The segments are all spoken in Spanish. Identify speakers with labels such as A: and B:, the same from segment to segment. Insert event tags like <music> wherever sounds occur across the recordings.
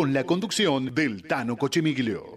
A: con la conducción del Tano Cochemiglio.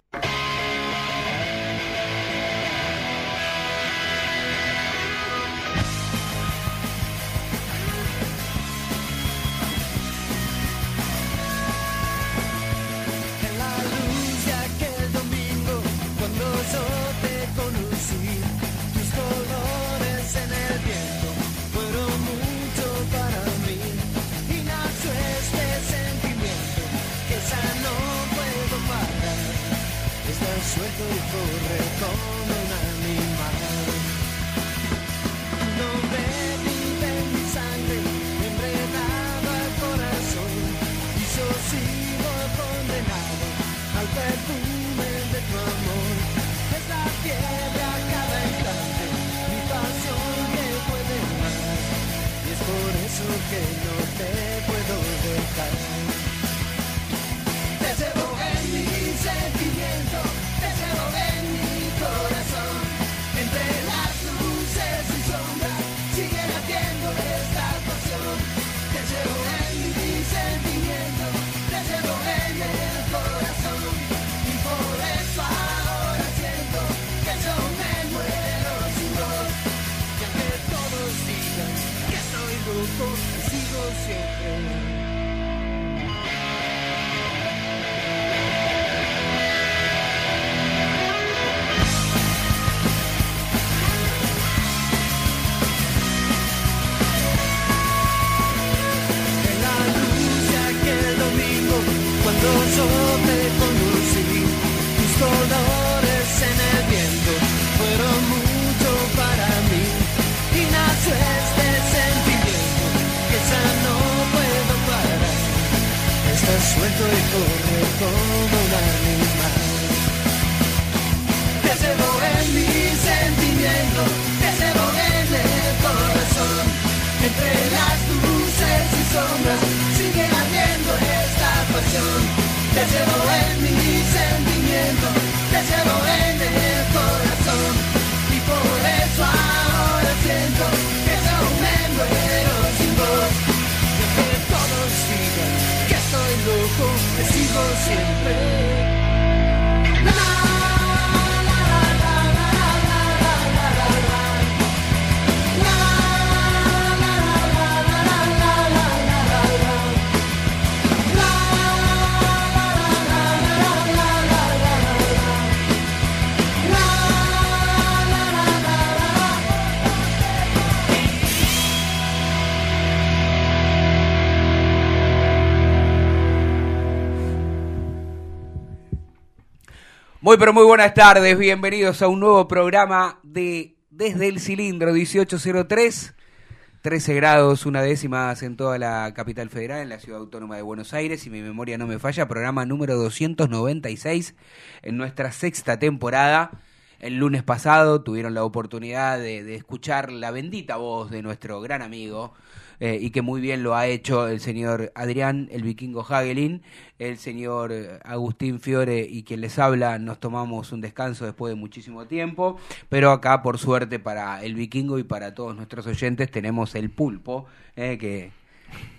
B: Suelto y corre como un animal. Te llevo en mi sentimiento, te llevo en el corazón. Entre las luces y sombras sigue ardiendo esta pasión. Te llevo en mi sentimiento, te llevo en sempre.
C: Muy pero muy buenas tardes, bienvenidos a un nuevo programa de Desde el Cilindro 1803, 13 grados, una décima en toda la capital federal, en la ciudad autónoma de Buenos Aires, si mi memoria no me falla, programa número 296 en nuestra sexta temporada. El lunes pasado tuvieron la oportunidad de, de escuchar la bendita voz de nuestro gran amigo, eh, y que muy bien lo ha hecho el señor Adrián, el vikingo Hagelin, el señor eh, Agustín Fiore y quien les habla, nos tomamos un descanso después de muchísimo tiempo, pero acá por suerte para el vikingo y para todos nuestros oyentes tenemos el pulpo, eh, que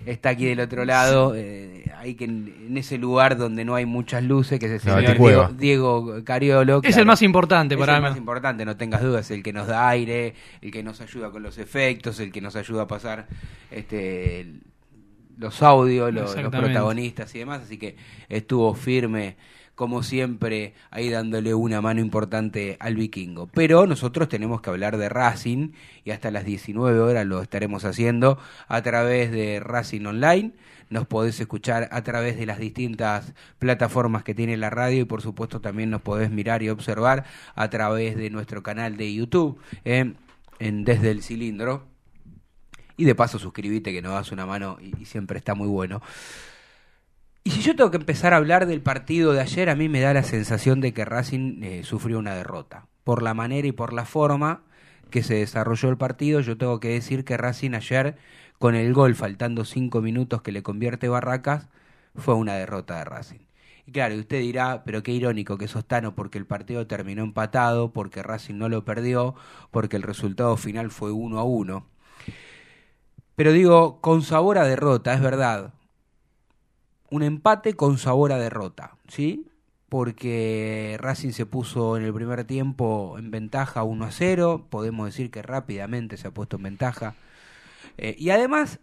C: está aquí del otro lado, eh, hay que en, en ese lugar donde no hay muchas luces, que es el señor. Diego, Diego Cariolo.
D: Es el más importante
C: Es
D: para
C: el
D: mí.
C: más importante, no tengas dudas, el que nos da aire, el que nos ayuda con los efectos, el que nos ayuda a pasar este el- los audios, los, protagonistas y demás, así que estuvo firme como siempre ahí dándole una mano importante al vikingo. Pero nosotros tenemos que hablar de Racing y hasta las 19 horas lo estaremos haciendo a través de Racing Online. Nos podés escuchar a través de las distintas plataformas que tiene la radio y por supuesto también nos podés mirar y observar a través de nuestro canal de YouTube eh, en Desde el Cilindro. Y de paso suscribite que nos das una mano y siempre está muy bueno. Y si yo tengo que empezar a hablar del partido de ayer, a mí me da la sensación de que Racing eh, sufrió una derrota. Por la manera y por la forma que se desarrolló el partido, yo tengo que decir que Racing ayer, con el gol faltando cinco minutos que le convierte Barracas, fue una derrota de Racing. Y claro, usted dirá, pero qué irónico que sos Tano, porque el partido terminó empatado, porque Racing no lo perdió, porque el resultado final fue uno a uno. Pero digo, con sabor a derrota, es verdad. Un empate con sabor a derrota, ¿sí? Porque Racing se puso en el primer tiempo en ventaja 1 a 0, podemos decir que rápidamente se ha puesto en ventaja. Eh, y además,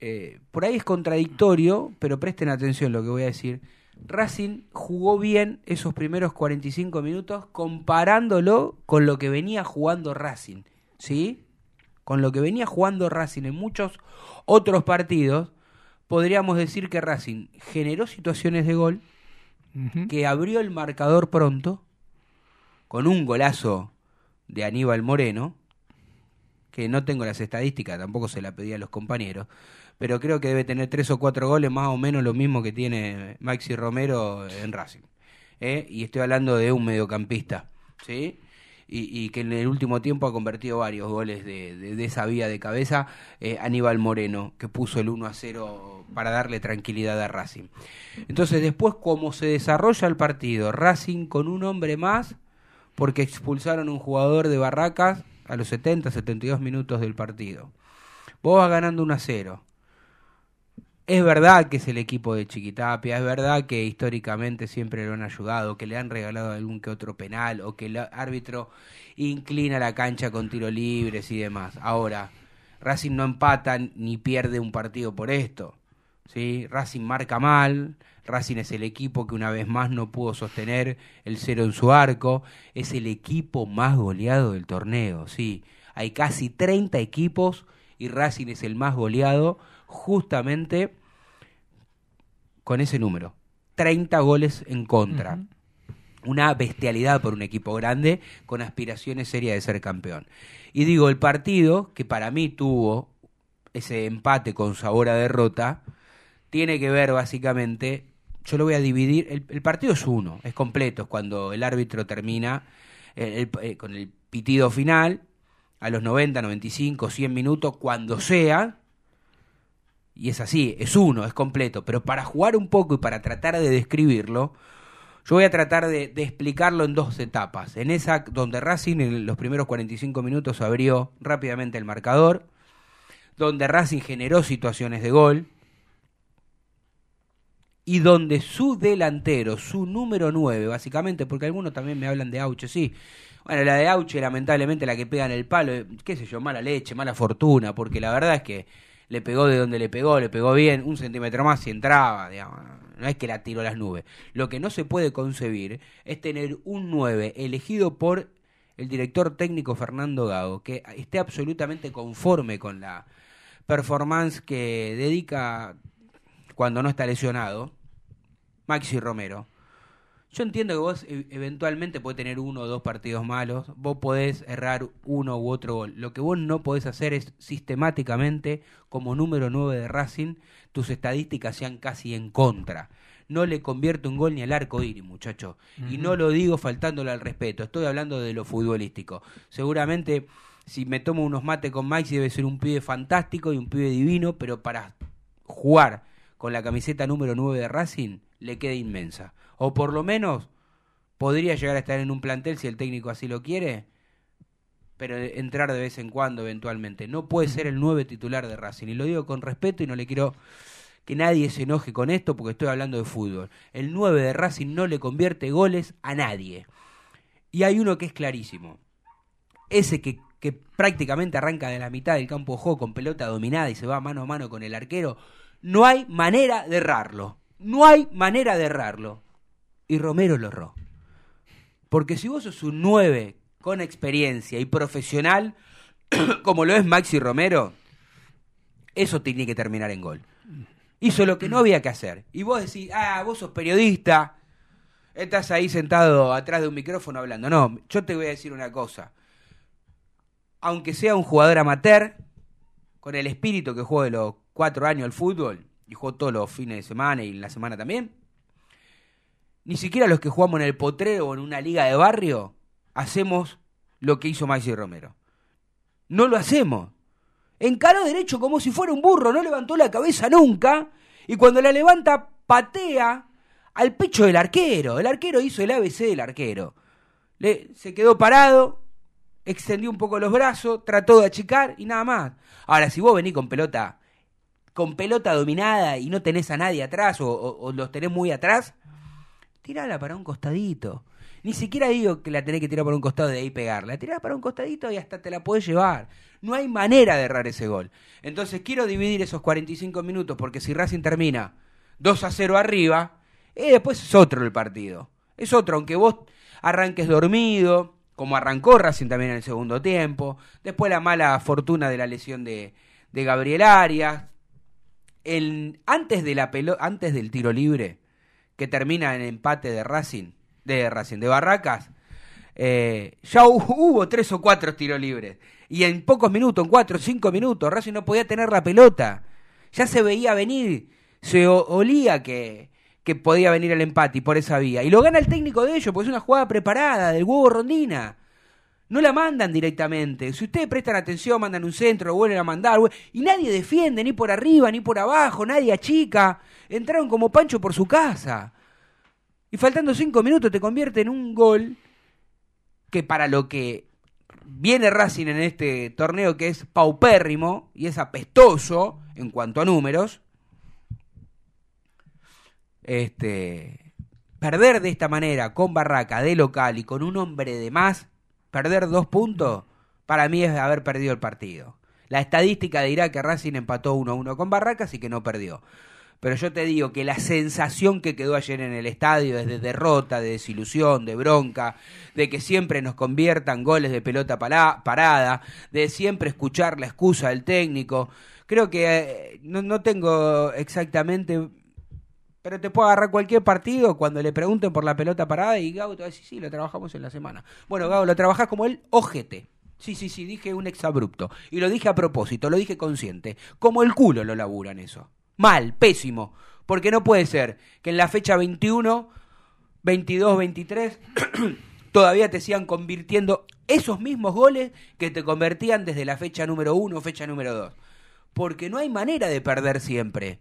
C: eh, por ahí es contradictorio, pero presten atención lo que voy a decir. Racing jugó bien esos primeros 45 minutos comparándolo con lo que venía jugando Racing, ¿sí? Con lo que venía jugando Racing en muchos otros partidos, podríamos decir que Racing generó situaciones de gol, que abrió el marcador pronto, con un golazo de Aníbal Moreno, que no tengo las estadísticas, tampoco se la pedí a los compañeros, pero creo que debe tener tres o cuatro goles más o menos lo mismo que tiene Maxi Romero en Racing. ¿eh? Y estoy hablando de un mediocampista, ¿sí? Y, que en el último tiempo ha convertido varios goles de, de- de esa vía de cabeza, eh, Aníbal Moreno, que puso el 1 a 0 para darle tranquilidad a Racing. Entonces después, como se desarrolla el partido, Racing con un hombre más, porque expulsaron un jugador de Barracas a los 70, 72 minutos del partido. Vos vas ganando 1 a 0. Es verdad que es el equipo de Chiquitapia, es verdad que históricamente siempre lo han ayudado, que le han regalado algún que otro penal o que el árbitro inclina la cancha con tiro libres y demás. Ahora, Racing no empata ni pierde un partido por esto. ¿sí? Racing marca mal, Racing es el equipo que una vez más no pudo sostener el cero en su arco, es el equipo más goleado del torneo, sí. Hay casi 30 equipos y Racing es el más goleado justamente con ese número. 30 goles en contra. Una bestialidad por un equipo grande con aspiraciones serias de ser campeón. Y digo, el partido, que para mí tuvo ese empate con sabor a derrota, tiene que ver básicamente, yo lo voy a dividir, el, el partido es uno, es completo, es cuando el árbitro termina el- el- eh, con el pitido final, a los 90, 95, 100 minutos, cuando sea, y es así, es uno, es completo, pero para jugar un poco y para tratar de describirlo, yo voy a tratar de, explicarlo en dos etapas. En esa donde Racing en los primeros 45 minutos abrió rápidamente el marcador, donde Racing generó situaciones de gol y donde su delantero, su número 9, básicamente, porque algunos también me hablan de Auche, sí. Bueno, la de Auche, lamentablemente, la que pega en el palo, eh, qué sé yo, mala leche, mala fortuna, porque la verdad es que le pegó de donde le pegó, le pegó bien, un centímetro más y entraba, digamos. No es que la tiró a las nubes. Lo que no se puede concebir es tener un 9 elegido por el director técnico Fernando Gago, que esté absolutamente conforme con la performance que dedica cuando no está lesionado, Maxi Romero. Yo entiendo que vos e- eventualmente podés tener uno o dos partidos malos, vos podés errar uno u otro gol. Lo que vos no podés hacer es sistemáticamente, como número 9 de Racing, tus estadísticas sean casi en contra. No le convierte un gol ni al arco iris, muchacho. Y no lo digo faltándole al respeto, estoy hablando de lo futbolístico. Seguramente, si me tomo unos mates con Maxi, debe ser un pibe fantástico y un pibe divino, pero para jugar con la camiseta número 9 de Racing le queda inmensa. O por lo menos podría llegar a estar en un plantel si el técnico así lo quiere, pero entrar de vez en cuando eventualmente. No puede ser el 9 titular de Racing. Y lo digo con respeto y no le quiero que nadie se enoje con esto porque estoy hablando de fútbol. El 9 de Racing no le convierte goles a nadie. Y hay uno que es clarísimo. Ese que, que prácticamente arranca de la mitad del campo de juego con pelota dominada y se va mano a mano con el arquero. No hay manera de errarlo. No hay manera de errarlo. Y Romero lo erró. Porque si vos sos un 9 con experiencia y profesional, <coughs> como lo es Maxi Romero, eso tiene que terminar en gol. Hizo lo que no había que hacer. Y vos decís, ah, vos sos periodista, estás ahí sentado atrás de un micrófono hablando. No, yo te voy a decir una cosa. Aunque sea un jugador amateur, con el espíritu que juego de los cuatro años al fútbol, y juego todos los fines de semana y en la semana también, ni siquiera los que jugamos en el potrero o en una liga de barrio, hacemos lo que hizo Maxi Romero. No lo hacemos. Encaró derecho como si fuera un burro, no levantó la cabeza nunca, y cuando la levanta, patea al pecho del arquero. El arquero hizo el ABC del arquero. Le, se quedó parado, extendió un poco los brazos, trató de achicar y nada más. Ahora, si vos venís con pelota con pelota dominada y no tenés a nadie atrás o, o- o los tenés muy atrás, tirala para un costadito. Ni siquiera digo que la tenés que tirar para un costado y de ahí pegarla. Tirala para un costadito y hasta te la podés llevar. No hay manera de errar ese gol. Entonces quiero dividir esos 45 minutos porque si Racing termina 2 a 0 arriba, eh, después es otro el partido. Es otro, aunque vos arranques dormido, como arrancó Racing también en el segundo tiempo. Después la mala fortuna de la lesión de, de Gabriel Arias. Antes, de la pelo, antes del tiro libre, que termina en empate de Racing, de Racing, de Barracas, eh, ya hu- hubo tres o cuatro tiros libres. Y en pocos minutos, en cuatro o cinco minutos, Racing no podía tener la pelota. Ya se veía venir, se olía que, que podía venir el empate y por esa vía. Y lo gana el técnico de ellos, porque es una jugada preparada, del huevo Rondina. No la mandan directamente. Si ustedes prestan atención, mandan un centro, lo vuelven a mandar. Y nadie defiende, ni por arriba, ni por abajo, nadie achica. Entraron como Pancho por su casa. Y faltando cinco minutos te convierte en un gol que para lo que viene Racing en este torneo que es paupérrimo y es apestoso en cuanto a números, este perder de esta manera con Barraca de local y con un hombre de más, perder dos puntos, para mí es haber perdido el partido. La estadística dirá que Racing empató 1-1 con Barracas y que no perdió. Pero yo te digo que la sensación que quedó ayer en el estadio es de derrota, de desilusión, de bronca, de que siempre nos conviertan goles de pelota parada, de siempre escuchar la excusa del técnico. Creo que eh, no, no tengo exactamente pero te puedo agarrar cualquier partido cuando le pregunten por la pelota parada y Gabo te va a decir, sí, lo trabajamos en la semana. Bueno, Gabo, lo trabajás como el ojete. Sí, sí, sí, dije un exabrupto. Y lo dije a propósito, lo dije consciente. Como el culo lo laburan eso. Mal, pésimo. Porque no puede ser que en la fecha 21, 22, 23, todavía te sigan convirtiendo esos mismos goles que te convertían desde la fecha número 1 fecha número 2. Porque no hay manera de perder siempre.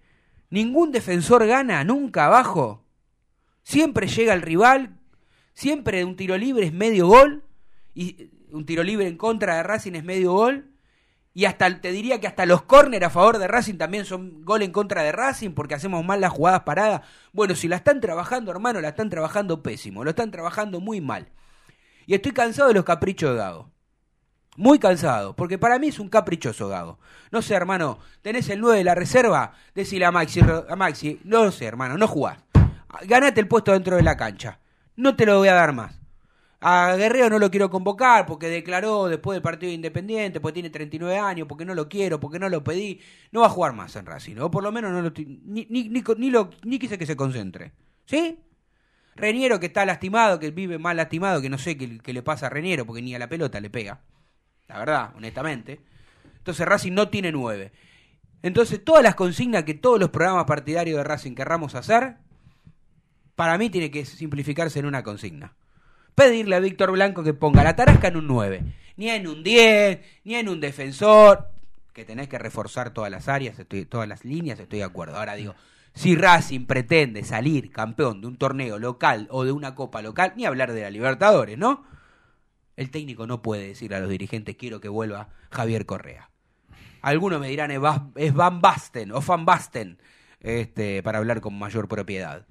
C: Ningún defensor gana nunca abajo. Siempre llega el rival, siempre un tiro libre es medio gol, y un tiro libre en contra de Racing es medio gol, y hasta te diría que hasta los córner a favor de Racing también son gol en contra de Racing porque hacemos mal las jugadas paradas. Bueno, si la están trabajando, hermano, la están trabajando pésimo, lo están trabajando muy mal. Y estoy cansado de los caprichos de Gago. Muy cansado, porque para mí es un caprichoso Gago. No sé, hermano, tenés el 9 de la reserva, decile a Maxi, a Maxi, no sé, hermano, no jugás. Ganate el puesto dentro de la cancha. No te lo voy a dar más. A Guerrero no lo quiero convocar porque declaró después del partido de Independiente, porque tiene 39 años, porque no lo quiero, porque no lo pedí. No va a jugar más en Racing, o por lo menos no lo, ni, ni, ni lo, ni quise que se concentre. ¿Sí? Reniero que está lastimado, que vive más lastimado, que no sé qué, qué le pasa a Reniero, porque ni a la pelota le pega. La verdad, honestamente. Entonces Racing no tiene nueve. Entonces todas las consignas que todos los programas partidarios de Racing querramos hacer, para mí tiene que simplificarse en una consigna. Pedirle a Víctor Blanco que ponga la tarasca en un 9. Ni en un 10, ni en un defensor. Que tenés que reforzar todas las áreas, estoy, todas las líneas, estoy de acuerdo. Ahora digo, si Racing pretende salir campeón de un torneo local o de una copa local, ni hablar de la Libertadores, ¿no? El técnico no puede decir a los dirigentes quiero que vuelva Javier Correa. Algunos me dirán es Van Basten o Van Basten este, para hablar con mayor propiedad.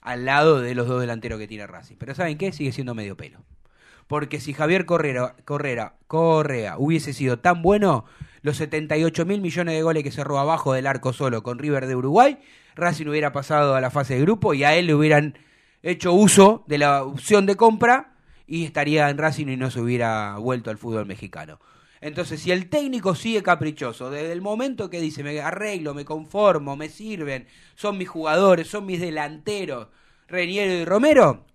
C: Al lado de los dos delanteros que tiene Racing. Pero ¿saben qué? Sigue siendo medio pelo. Porque si Javier Correa, Correa hubiese sido tan bueno, los 78 mil millones de goles que cerró abajo del arco solo con River de Uruguay, Racing hubiera pasado a la fase de grupo y a él le hubieran hecho uso de la opción de compra y estaría en Racing y no se hubiera vuelto al fútbol mexicano. Entonces, si el técnico sigue caprichoso, desde el momento que dice, me arreglo, me conformo, me sirven, son mis jugadores, son mis delanteros, Reniero y Romero,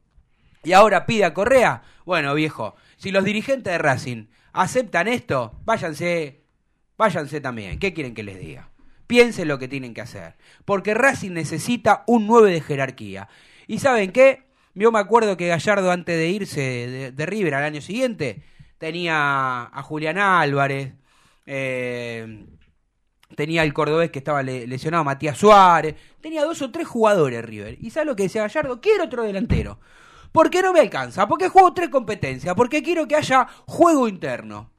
C: y ahora pide a Correa, bueno, viejo, si los dirigentes de Racing aceptan esto, váyanse, váyanse también. ¿Qué quieren que les diga? Piensen lo que tienen que hacer. Porque Racing necesita un 9 de jerarquía. ¿Y saben qué? Yo me acuerdo que Gallardo, antes de irse de, de River al año siguiente, tenía a Julián Álvarez, eh, tenía el cordobés que estaba le- lesionado, Matías Suárez, tenía dos o tres jugadores River. ¿Y sabes lo que decía Gallardo? Quiero otro delantero. Porque no me alcanza, porque juego tres competencias, porque quiero que haya juego interno.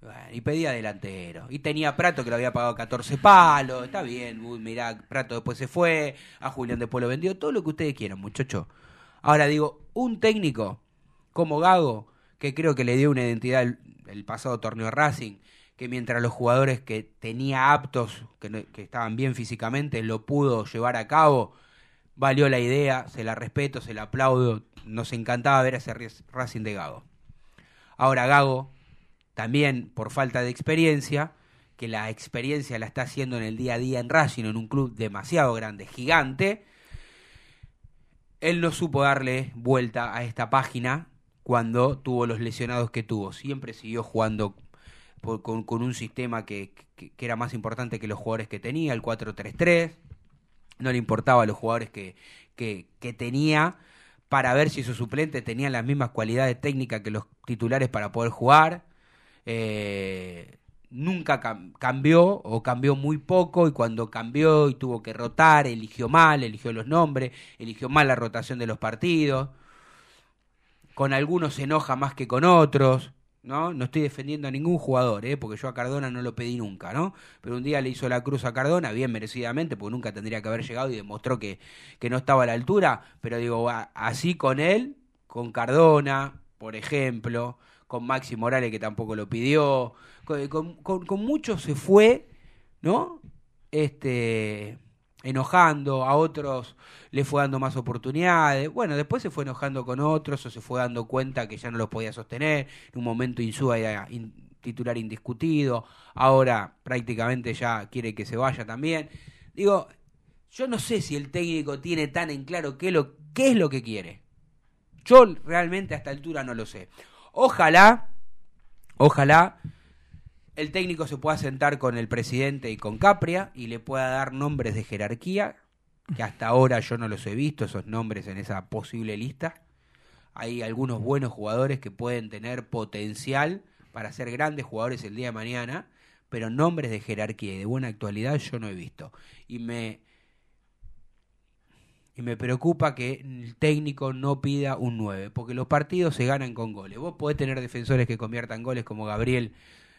C: Bueno, y pedía delantero. Y tenía Prato que lo había pagado 14 palos. Está bien, uy, mirá, Prato después se fue. A Julián después lo vendió. Todo lo que ustedes quieran, muchachos. Ahora digo, un técnico como Gago, que creo que le dio una identidad el, pasado torneo Racing, que mientras los jugadores que tenía aptos, que, que estaban bien físicamente, lo pudo llevar a cabo, valió la idea, se la respeto, se la aplaudo. Nos encantaba ver ese Racing de Gago. Ahora Gago, también por falta de experiencia, que la experiencia la está haciendo en el día a día en Racing, en un club demasiado grande, gigante, él no supo darle vuelta a esta página cuando tuvo los lesionados que tuvo. Siempre siguió jugando con, un sistema que, era más importante que los jugadores que tenía, el 4-3-3. No le importaba a los jugadores que, que, que tenía para ver si esos suplentes tenían las mismas cualidades técnicas que los titulares para poder jugar. Eh, nunca cam- cambió o cambió muy poco y cuando cambió y tuvo que rotar, eligió mal, eligió los nombres, eligió mal la rotación de los partidos. Con algunos se enoja más que con otros, ¿no? No estoy defendiendo a ningún jugador, ¿eh? porque yo a Cardona no lo pedí nunca, ¿no? Pero un día le hizo la cruz a Cardona, bien merecidamente, porque nunca tendría que haber llegado y demostró que, que no estaba a la altura, pero digo, así con él, con Cardona, por ejemplo, con Maxi Morales que tampoco lo pidió, con, con- muchos se fue, ¿no? Este enojando, a otros le fue dando más oportunidades, bueno, después se fue enojando con otros o se fue dando cuenta que ya no los podía sostener, en un momento Insúa era titular indiscutido, ahora prácticamente ya quiere que se vaya también. Digo, yo no sé si el técnico tiene tan en claro qué, lo, qué es lo que quiere. Yo realmente a esta altura no lo sé. Ojalá, ojalá el técnico se pueda sentar con el presidente y con Capria y le pueda dar nombres de jerarquía, que hasta ahora yo no los he visto, esos nombres en esa posible lista. Hay algunos buenos jugadores que pueden tener potencial para ser grandes jugadores el día de mañana, pero nombres de jerarquía y de buena actualidad yo no he visto. Y me, y me preocupa que el técnico no pida un 9, porque los partidos se ganan con goles. Vos podés tener defensores que conviertan goles como Gabriel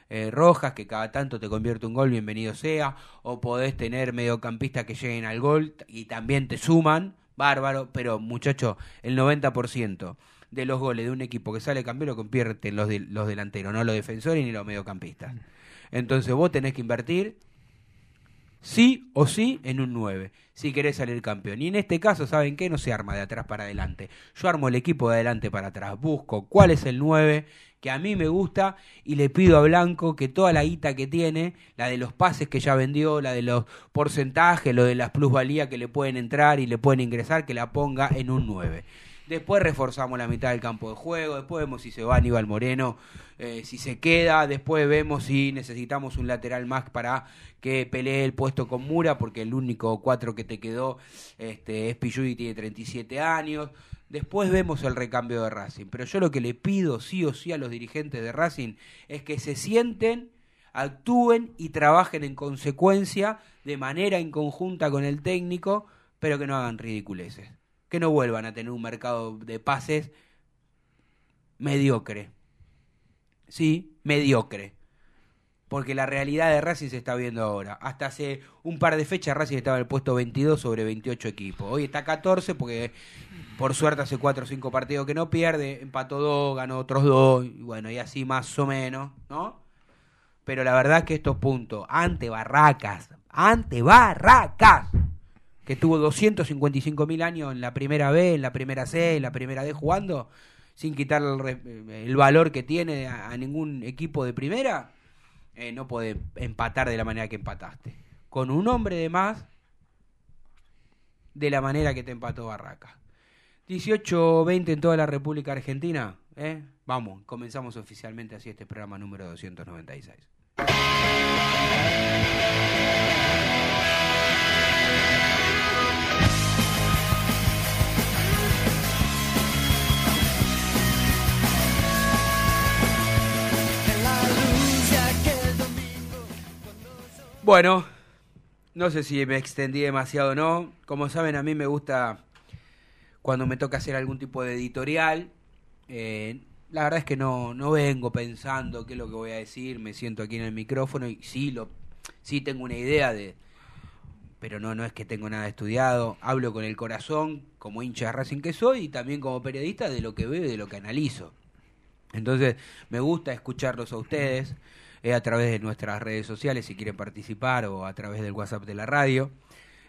C: eh, Rojas, que cada tanto te convierte un gol, bienvenido sea, o podés tener mediocampistas que lleguen al gol y también te suman, bárbaro, pero muchacho, el 90% de los goles de un equipo que sale campeón lo convierten los, de- los delanteros, no los defensores ni los mediocampistas. Entonces vos tenés que invertir sí o sí en un 9, si querés salir campeón. Y en este caso, ¿saben qué? No se arma de atrás para adelante. Yo armo el equipo de adelante para atrás, busco cuál es el 9 que a mí me gusta y le pido a Blanco que toda la guita que tiene, la de los pases que ya vendió, la de los porcentajes, lo de las plusvalías que le pueden entrar y le pueden ingresar, que la ponga en un 9. Después reforzamos la mitad del campo de juego, después vemos si se va Aníbal Moreno, eh, si se queda, después vemos si necesitamos un lateral más para que pelee el puesto con Mura, porque el único cuatro que te quedó este, es Pichu y tiene 37 años. Después vemos el recambio de Racing. Pero yo lo que le pido sí o sí a los dirigentes de Racing es que se sienten, actúen y trabajen en consecuencia de manera en conjunta con el técnico, pero que no hagan ridiculeces. Que no vuelvan a tener un mercado de pases mediocre. Sí, mediocre. Porque la realidad de Racing se está viendo ahora. Hasta hace un par de fechas Racing estaba en el puesto 22 sobre 28 equipos. Hoy está 14 porque por suerte hace 4 o 5 partidos que no pierde. Empató 2, ganó otros 2. Y bueno, y así más o menos, ¿no? Pero la verdad que estos puntos, ante Barracas, ante Barracas, que tuvo 255 mil años en la primera B, en la primera C, en la primera D jugando, sin quitarle el, valor que tiene a, ningún equipo de primera, eh, no puede empatar de la manera que empataste. Con un hombre de más, de la manera que te empató Barracas. 18-20 en toda la República Argentina. ¿eh? Vamos, comenzamos oficialmente así este programa número 296. Bueno, no sé si me extendí demasiado o no. Como saben, a mí me gusta cuando me toca hacer algún tipo de editorial, eh, la verdad es que no, no vengo pensando qué es lo que voy a decir, me siento aquí en el micrófono y sí, lo, sí tengo una idea de... Pero no, no es que tengo nada estudiado. Hablo con el corazón, como hincha de Racing que soy, y también como periodista de lo que veo y de lo que analizo. Entonces, me gusta escucharlos a ustedes eh, a través de nuestras redes sociales, si quieren participar, o a través del WhatsApp de la radio.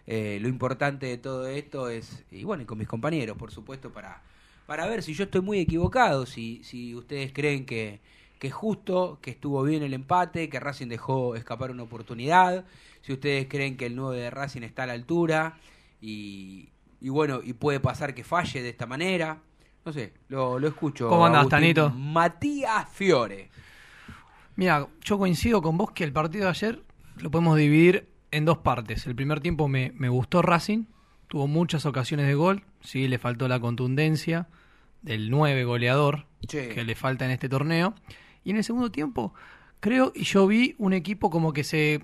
C: Eh, lo importante de todo esto es, y bueno, y con mis compañeros, por supuesto, para, para ver si yo estoy muy equivocado, si, si ustedes creen que, que es justo, que estuvo bien el empate, que Racing dejó escapar una oportunidad, si ustedes creen que el 9 de Racing está a la altura, y, y bueno, y puede pasar que falle de esta manera. No sé, lo, lo escucho.
D: ¿Cómo
C: Agustín.
D: Tanito?
C: Matías Fiore.
D: Mira, yo coincido con vos que el partido de ayer lo podemos dividir en dos partes. El primer tiempo me, me gustó Racing, tuvo muchas ocasiones de gol, sí, le faltó la contundencia del 9 goleador
C: Sí.
D: que le falta en este torneo. Y en el segundo tiempo, creo, y yo vi un equipo como que se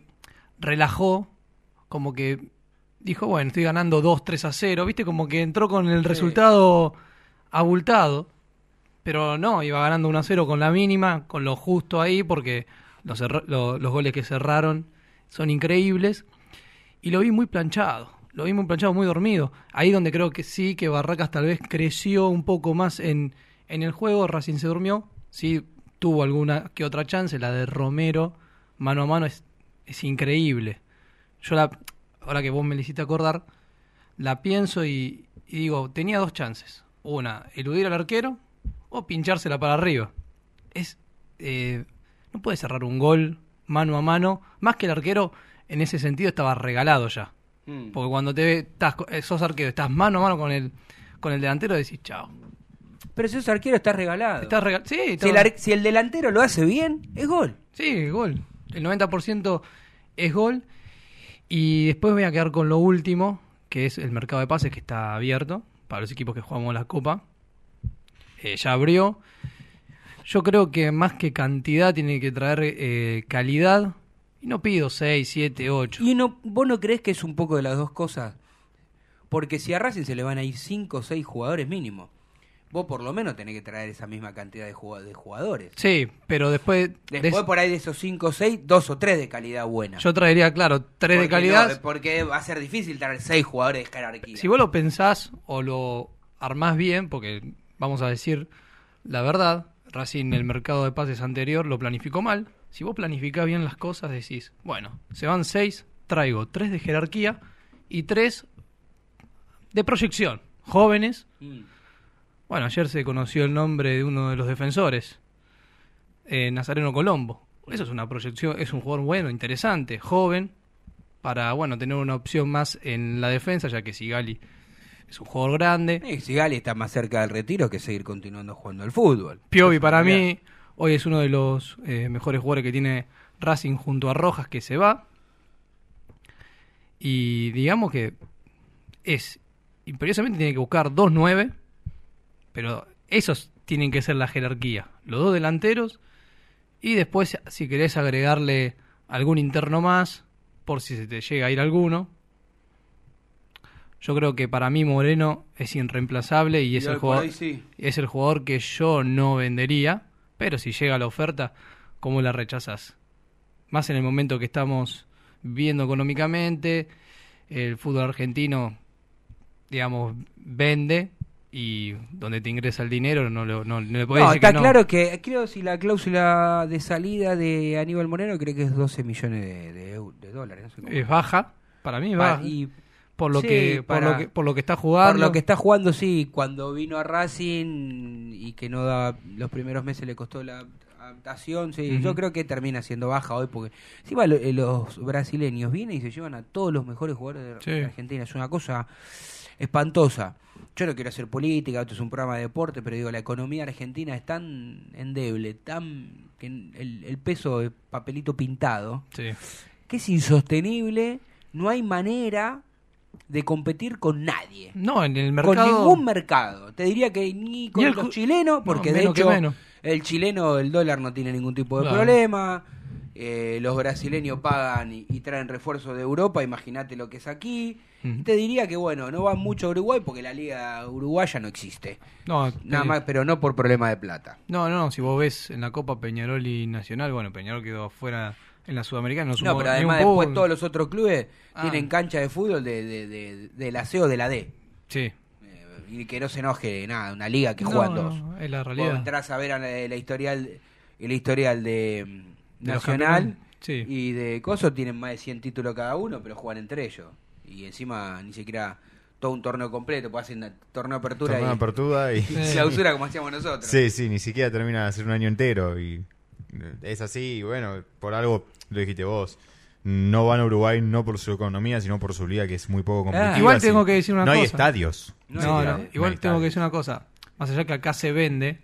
D: relajó, como que dijo, bueno, estoy ganando 2, 3 a 0, viste, como que entró con el resultado abultado, pero no, iba ganando 1 a 0 con la mínima, con lo justo ahí, porque los, los goles que cerraron son increíbles, y lo vi muy planchado, lo vi muy planchado, muy dormido. Ahí donde creo que sí, que Barracas tal vez creció un poco más en, en el juego, Racing se durmió, sí tuvo alguna que otra chance, la de Romero, mano a mano, es, es increíble. Yo la, ahora que vos me le hiciste acordar, la pienso y, y digo, tenía dos chances. Una, eludir al arquero o pinchársela para arriba. Es, eh, no puede cerrar un gol mano a mano, más que el arquero en ese sentido estaba regalado ya.
C: Mm.
D: Porque cuando te ve, estás, eh, sos arquero, estás mano a mano con el, con el delantero, decís, chao.
C: Pero si ese arquero está regalado.
D: Estás rega- sí,
C: si, el si el delantero lo hace bien, es gol.
D: Sí, gol. El 90% es gol. Y después voy a quedar con lo último, que es el mercado de pases que está abierto para los equipos que jugamos la Copa. Eh, ya abrió. Yo creo que más que cantidad tiene que traer eh, calidad. Y no pido 6, 7, 8.
C: ¿Y no, vos no crees que es un poco de las dos cosas? Porque si a Racing se le van a ir 5 o 6 jugadores mínimo, vos por lo menos tenés que traer esa misma cantidad de jugad- de jugadores.
D: Sí, pero después... de-
C: Después por ahí de esos 5 o 6, 2 o 3 de calidad buena.
D: yo traería, claro, 3 de calidad.
C: no, porque va a ser difícil traer 6 jugadores de jerarquía.
D: Si vos lo pensás o lo armás bien, porque vamos a decir la verdad, Racing el mercado de pases anterior lo planificó mal. Si vos planificás bien las cosas, decís, bueno, se van seis, traigo tres de jerarquía y tres de proyección, jóvenes.
C: Mm.
D: Bueno, ayer se conoció el nombre de uno de los defensores, eh, Nazareno Colombo. Eso es una proyección, es un jugador bueno, interesante, joven, para bueno tener una opción más en la defensa, ya que Sigali es un jugador grande.
C: Eh, Sigali está más cerca del retiro que seguir continuando jugando al fútbol.
D: Piovi para mí hoy es uno de los eh, mejores jugadores que tiene Racing junto a Rojas que se va. Y digamos que es imperiosamente tiene que buscar 2-9, pero esos tienen que ser la jerarquía, los dos delanteros y después si querés agregarle algún interno más por si se te llega a ir alguno. Yo creo que para mí Moreno es irreemplazable y es el jugador
C: sí.
D: es el jugador que yo no vendería, pero si llega la oferta, ¿cómo la rechazas? Más en el momento que estamos viendo económicamente, el fútbol argentino, digamos, vende y donde te ingresa el dinero no, lo- no, no le podés
C: No,
D: decir
C: está
D: que no.
C: claro que creo si la cláusula de salida de Aníbal Moreno creo que es 12 millones de, de dólares. no sé cómo.
D: Es baja, para mí baja.
C: y
D: por lo
C: sí,
D: que por
C: para-
D: lo que por lo que está jugando.
C: por lo que está jugando, sí, cuando vino a Racing y que no daba los primeros meses le costó la adaptación, sí, yo creo que termina siendo baja hoy porque encima lo- eh, los brasileños vienen y se llevan a todos los mejores jugadores de
D: Sí.
C: de Argentina, es una cosa espantosa. Yo no quiero hacer política, esto es un programa de deporte, pero digo, la economía argentina es tan endeble, tan que el, el peso es papelito pintado,
D: Sí.
C: que es insostenible, no hay manera de competir con nadie.
D: No, en el
C: Con
D: mercado
C: ningún mercado. Te diría que ni con
D: Ni el
C: los chilenos,
D: No,
C: porque de hecho el chileno, el dólar no tiene ningún tipo de
D: Claro.
C: problema. eh, los brasileños pagan y, y traen refuerzos de Europa, imagínate lo que es aquí. Te diría que, bueno, no van mucho a Uruguay porque la liga uruguaya no existe.
D: No,
C: Nada más, pero no por problema de plata.
D: No, no, no, si vos ves en la Copa Peñarol y Nacional, bueno, Peñarol quedó afuera en la Sudamericana, no,
C: No,
D: sumó
C: pero
D: ni un
C: además después todos los otros clubes
D: Ah.
C: tienen cancha de fútbol de, de, de, de la C o de la D.
D: Sí.
C: Eh, y que no se enoje nada, una liga que
D: No,
C: juegan
D: no,
C: dos.
D: es la
C: Vos
D: realidad.
C: entrás a ver a la, la historial, el historial de mm, Nacional
D: sí.
C: y de Coso tienen más de 100 títulos cada uno, pero juegan entre ellos. Y encima ni siquiera todo un torneo completo, pues hacen torneo de apertura
E: Torneo
C: y,
E: apertura y... <laughs>
C: y clausura como hacíamos nosotros.
E: Sí, sí, ni siquiera termina de hacer un año entero y es así, bueno, por algo lo dijiste vos. No van a Uruguay no por su economía, sino por su liga que es muy poco competitiva.
D: Igual tengo que decir una
E: no hay
D: cosa.
E: estadios.
C: No,
D: No,
C: claro,
D: no,
C: no
D: igual
E: hay
D: tengo que decir una cosa. Más allá que acá se vende,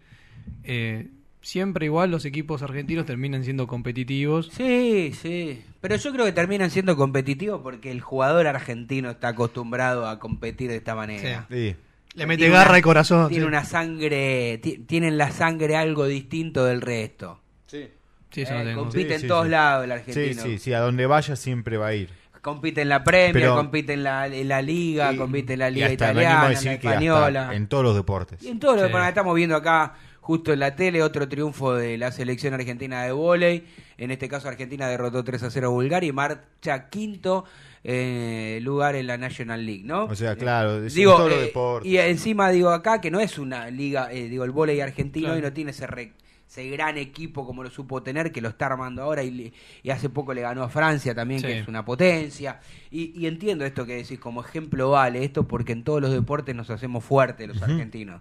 D: eh, siempre igual los equipos argentinos terminan siendo competitivos.
C: Sí, sí. Pero yo creo que terminan siendo competitivos porque el jugador argentino está acostumbrado a competir de esta manera.
E: Sí.
D: Le mete
C: Tiene
D: garra
C: una-
D: y corazón.
C: Tiene
D: sí.
C: una sangre, ti- tienen la sangre algo distinto del resto.
E: Sí.
D: Sí, eso
C: Eh,
D: no tengo.
C: compite
E: Sí,
C: en
E: sí,
C: todos
E: sí.
C: lados el argentino.
E: sí, sí, a donde vaya siempre va a ir.
C: Compite en la Premier,
E: Pero-
C: compite en la, en la Liga,
E: Y-
C: compite en la Liga Italiana, en la Española.
E: en todos los deportes.
C: Y en todo lo
D: Sí.
C: que estamos viendo acá, justo en la tele, otro triunfo de la selección argentina de vóley. En este caso, Argentina derrotó 3 a 0 a Bulgaria y marcha quinto eh, lugar en la National League, ¿no?
E: O sea, claro, es
C: digo,
E: en todos los
C: eh,
E: deportes.
C: y encima digo acá que no es una liga, eh, digo, el vóley argentino
D: Claro.
C: y no tiene ese, re- ese gran equipo como lo supo tener, que lo está armando ahora y, le- y hace poco le ganó a Francia también,
D: Sí.
C: que es una potencia. Y, y entiendo esto que decís, como ejemplo vale esto, porque en todos los deportes nos hacemos fuertes los argentinos.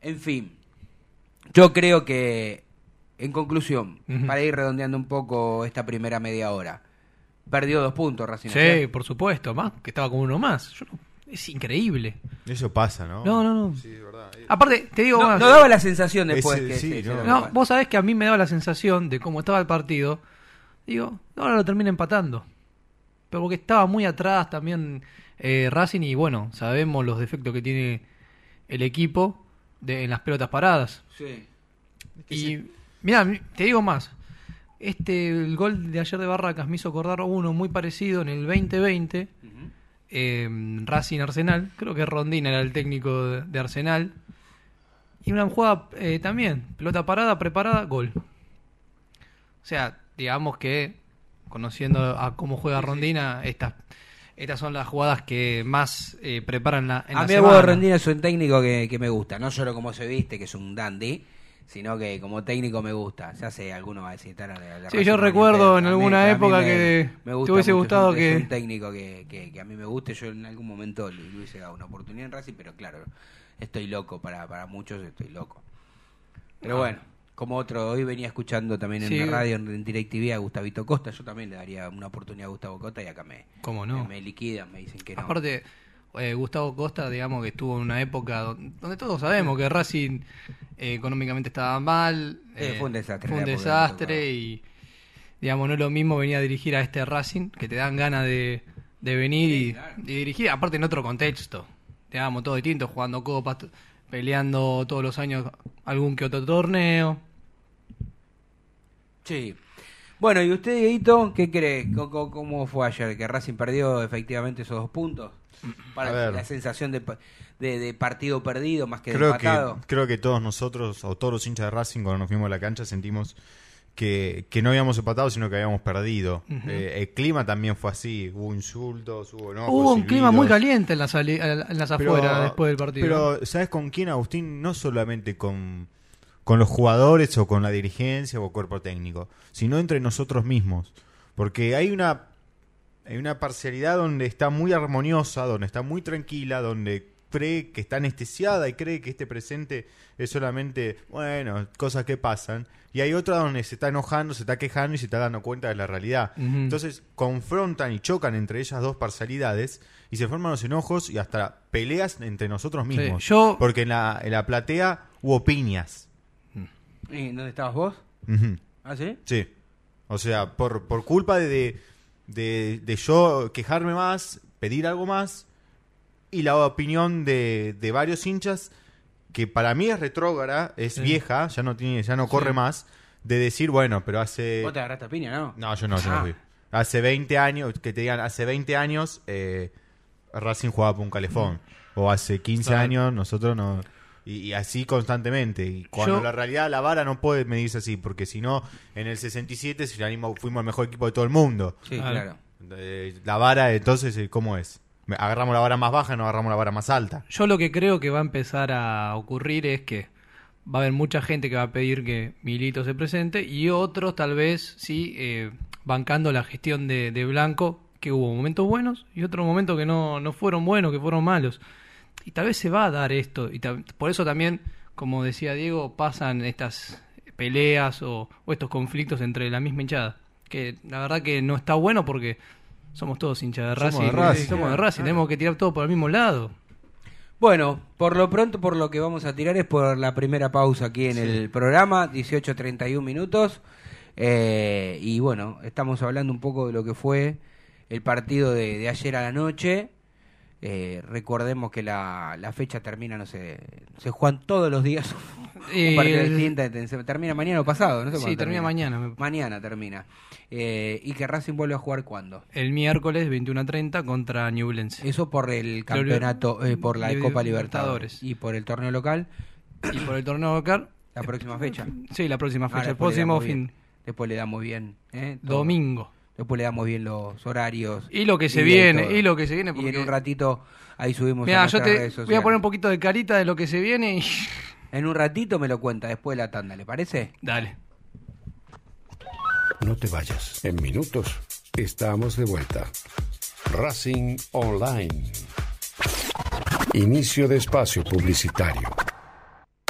C: En fin, yo creo que, en conclusión, para ir redondeando un poco esta primera media hora, perdió dos puntos Racing.
D: Sí, por supuesto, más que estaba con uno más. Yo no- es increíble.
E: Eso pasa, ¿no?
D: No, no, no.
E: Sí, es verdad.
D: Aparte, te digo
C: No,
D: más.
C: no daba la sensación después
E: Ese-
C: que
E: sí, no.
D: vos sabés que a mí me daba la sensación de cómo estaba el partido. Digo, ahora lo termina empatando. Pero porque estaba muy atrás también eh, Racing y bueno, sabemos los defectos que tiene el equipo de, en las pelotas paradas.
C: Sí.
D: Y mira, te digo más. Este el gol de ayer de Barracas me hizo acordar uno muy parecido en el 2020.
C: Ujú.
D: Eh, Racing Arsenal, creo que Rondina era el técnico de, de Arsenal. Y una jugada eh, también, pelota parada, preparada, gol. O sea, digamos que conociendo a cómo juega Rondina, estas estas son las jugadas que más eh, preparan la, en
C: a
D: la
C: mí
D: semana.
C: Hugo Rondina es un técnico que, que me gusta, no solo como se viste, que es un dandy, sino que como técnico me gusta. Ya sé, alguno va a decir... "Tara, de- de
D: Sí, yo recuerdo en
C: interesa". A mí-
D: alguna época
C: me-
D: que
C: me
D: te
C: gusta
D: hubiese
C: mucho,
D: gustado
C: es un, es
D: que-
C: un técnico que, que, que a mí me guste, yo en algún momento le, le hubiese dado una oportunidad en Racing, pero claro, estoy loco, para, para muchos estoy loco. Pero
D: Ah.
C: bueno, como otro, hoy venía escuchando también en
D: Sí.
C: la radio, en, en DirecTV a Gustavito Costa, yo también le daría una oportunidad a Gustavo Costa y acá me,
D: ¿Cómo no?
C: me, me liquidan, me dicen que no.
D: Aparte, eh, Gustavo Costa, digamos que estuvo en una época don- donde todos sabemos que Racing eh, económicamente estaba mal.
C: Eh, fue un desastre
D: Fue un desastre y, digamos, no es lo mismo venir a dirigir a este Racing, que te dan ganas de, de venir y,
C: claro.
D: y dirigir, aparte en otro contexto. Digamos, todo distinto, jugando copas, peleando todos los años algún que otro torneo.
C: Sí. Bueno, ¿y usted, Dieguito, qué cree? ¿Cómo, cómo- cómo fue ayer? ¿Que Racing perdió efectivamente esos dos puntos? Para la sensación de, pa- de, de partido perdido más que de
E: que,
C: empatado.
E: creo que todos nosotros, o todos los hinchas de Racing, cuando nos fuimos a la cancha, sentimos que, que no habíamos empatado, sino que habíamos perdido. Eh, el clima también fue así, hubo insultos, hubo enojos,
D: Hubo un clima muy caliente en las, sali- en las
E: Pero-
D: afueras después del partido.
E: Pero, ¿sabes con quién, Agustín? No solamente con, con los jugadores o con la dirigencia o cuerpo técnico, sino entre nosotros mismos. Porque hay una, hay una parcialidad donde está muy armoniosa, donde está muy tranquila, donde cree que está anestesiada y cree que este presente es solamente, bueno, cosas que pasan. Y hay otra donde se está enojando, se está quejando y se está dando cuenta de la realidad. Entonces confrontan y chocan entre ellas dos parcialidades y se forman los enojos y hasta peleas entre nosotros
D: Sí,
E: mismos.
D: yo-
E: Porque en la, en la platea hubo piñas.
C: ¿Y dónde estabas vos? ¿Ah, sí?
E: Sí. O sea, por, por culpa de, de, de- de yo quejarme más, pedir algo más, y la opinión de, de varios hinchas, que para mí es retrógrada, es
D: Sí.
E: vieja, ya no tiene, ya no corre
D: Sí.
E: más, de decir, bueno, pero hace...
C: Vos te agarraste a piña, ¿no?
E: No, yo no, yo
C: Ah.
E: no fui. Hace 20 años, que te digan, hace 20 años eh, Racing jugaba por un calefón. O hace 15
D: Claro.
E: años nosotros no... Y, y así constantemente. Y cuando
D: Yo-
E: la realidad la vara no puede medirse así, porque si no, en el 67 si fuimos fuimos el mejor equipo de todo el mundo.
C: Sí,
D: Claro.
C: claro.
E: Eh, La vara, entonces, eh, ¿cómo es? Me- Agarramos la vara más baja, no agarramos la vara más alta.
D: Yo lo que creo que va a empezar a ocurrir es que va a haber mucha gente que va a pedir que Milito se presente y otros tal vez sí eh, bancando la gestión de, de Blanco, que hubo momentos buenos y otros momentos que no, no fueron buenos, que fueron malos. Y tal vez se va a dar esto. Y por eso también, como decía Diego, pasan estas peleas o, o estos conflictos entre la misma hinchada. Que la verdad que no está bueno porque somos todos hinchas de
E: Somos
D: Racing.
E: de Racing,
D: somos de
E: claro,
D: tenemos que tirar todo por el mismo lado.
C: Bueno, por lo pronto, por lo que vamos a tirar es por la primera pausa aquí en el programa, 18.31 minutos. Eh, y bueno, estamos hablando un poco de lo que fue el partido de, de ayer a la noche. Eh, recordemos que la, la fecha termina, no sé, se juegan todos los días <laughs>
D: Eh,
C: un partido distinto, se termina mañana o pasado, no sé
D: Sí, termina mañana. me-
C: Mañana termina. Eh, y que Racing vuelve a jugar cuándo.
D: El miércoles 21 a 30 contra Newblense.
C: Eso por el campeonato, eh, por la Copa
D: Libertadores.
C: Y por el torneo local,
D: Y por el torneo local,
C: la próxima fecha.
D: sí, la próxima
C: Ah,
D: fecha, el próximo fin,
C: bien. Después le damos bien. ¿eh?
D: Domingo.
C: Después le damos bien los horarios.
D: Y lo que se viene, y lo que se viene,
C: Y en un ratito ahí subimos a
D: Mira, yo te
C: redes
D: voy a poner un poquito de carita de lo que se viene y... <laughs>
C: En un ratito me lo cuenta después de la tanda, ¿le parece?
D: Dale.
F: No te vayas. En minutos estamos de vuelta. Racing Online. Inicio de espacio publicitario.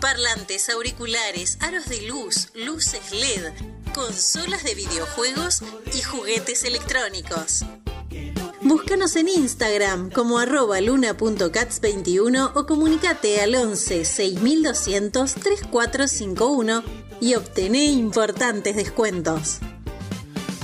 G: Parlantes, auriculares, aros de luz, luces LED, consolas de videojuegos y juguetes electrónicos. Búscanos en Instagram como arroba luna.cats21 o comunicate al 11 6200 3451 y obtené importantes descuentos.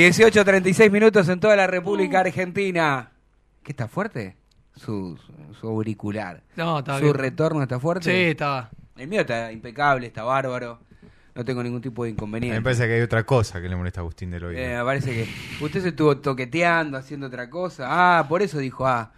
C: 18, 36 minutos en toda la República Argentina. ¿Qué está fuerte? Su, su- su auricular.
D: No, está
C: ¿Su
D: bien.
C: retorno está fuerte?
D: Sí, estaba.
C: El mío está impecable, está bárbaro. No tengo ningún tipo de inconveniente.
E: me parece que hay otra cosa que le molesta a Agustín del oído.
C: Eh, me parece que usted se estuvo toqueteando, haciendo otra cosa. Ah, por eso dijo, ah.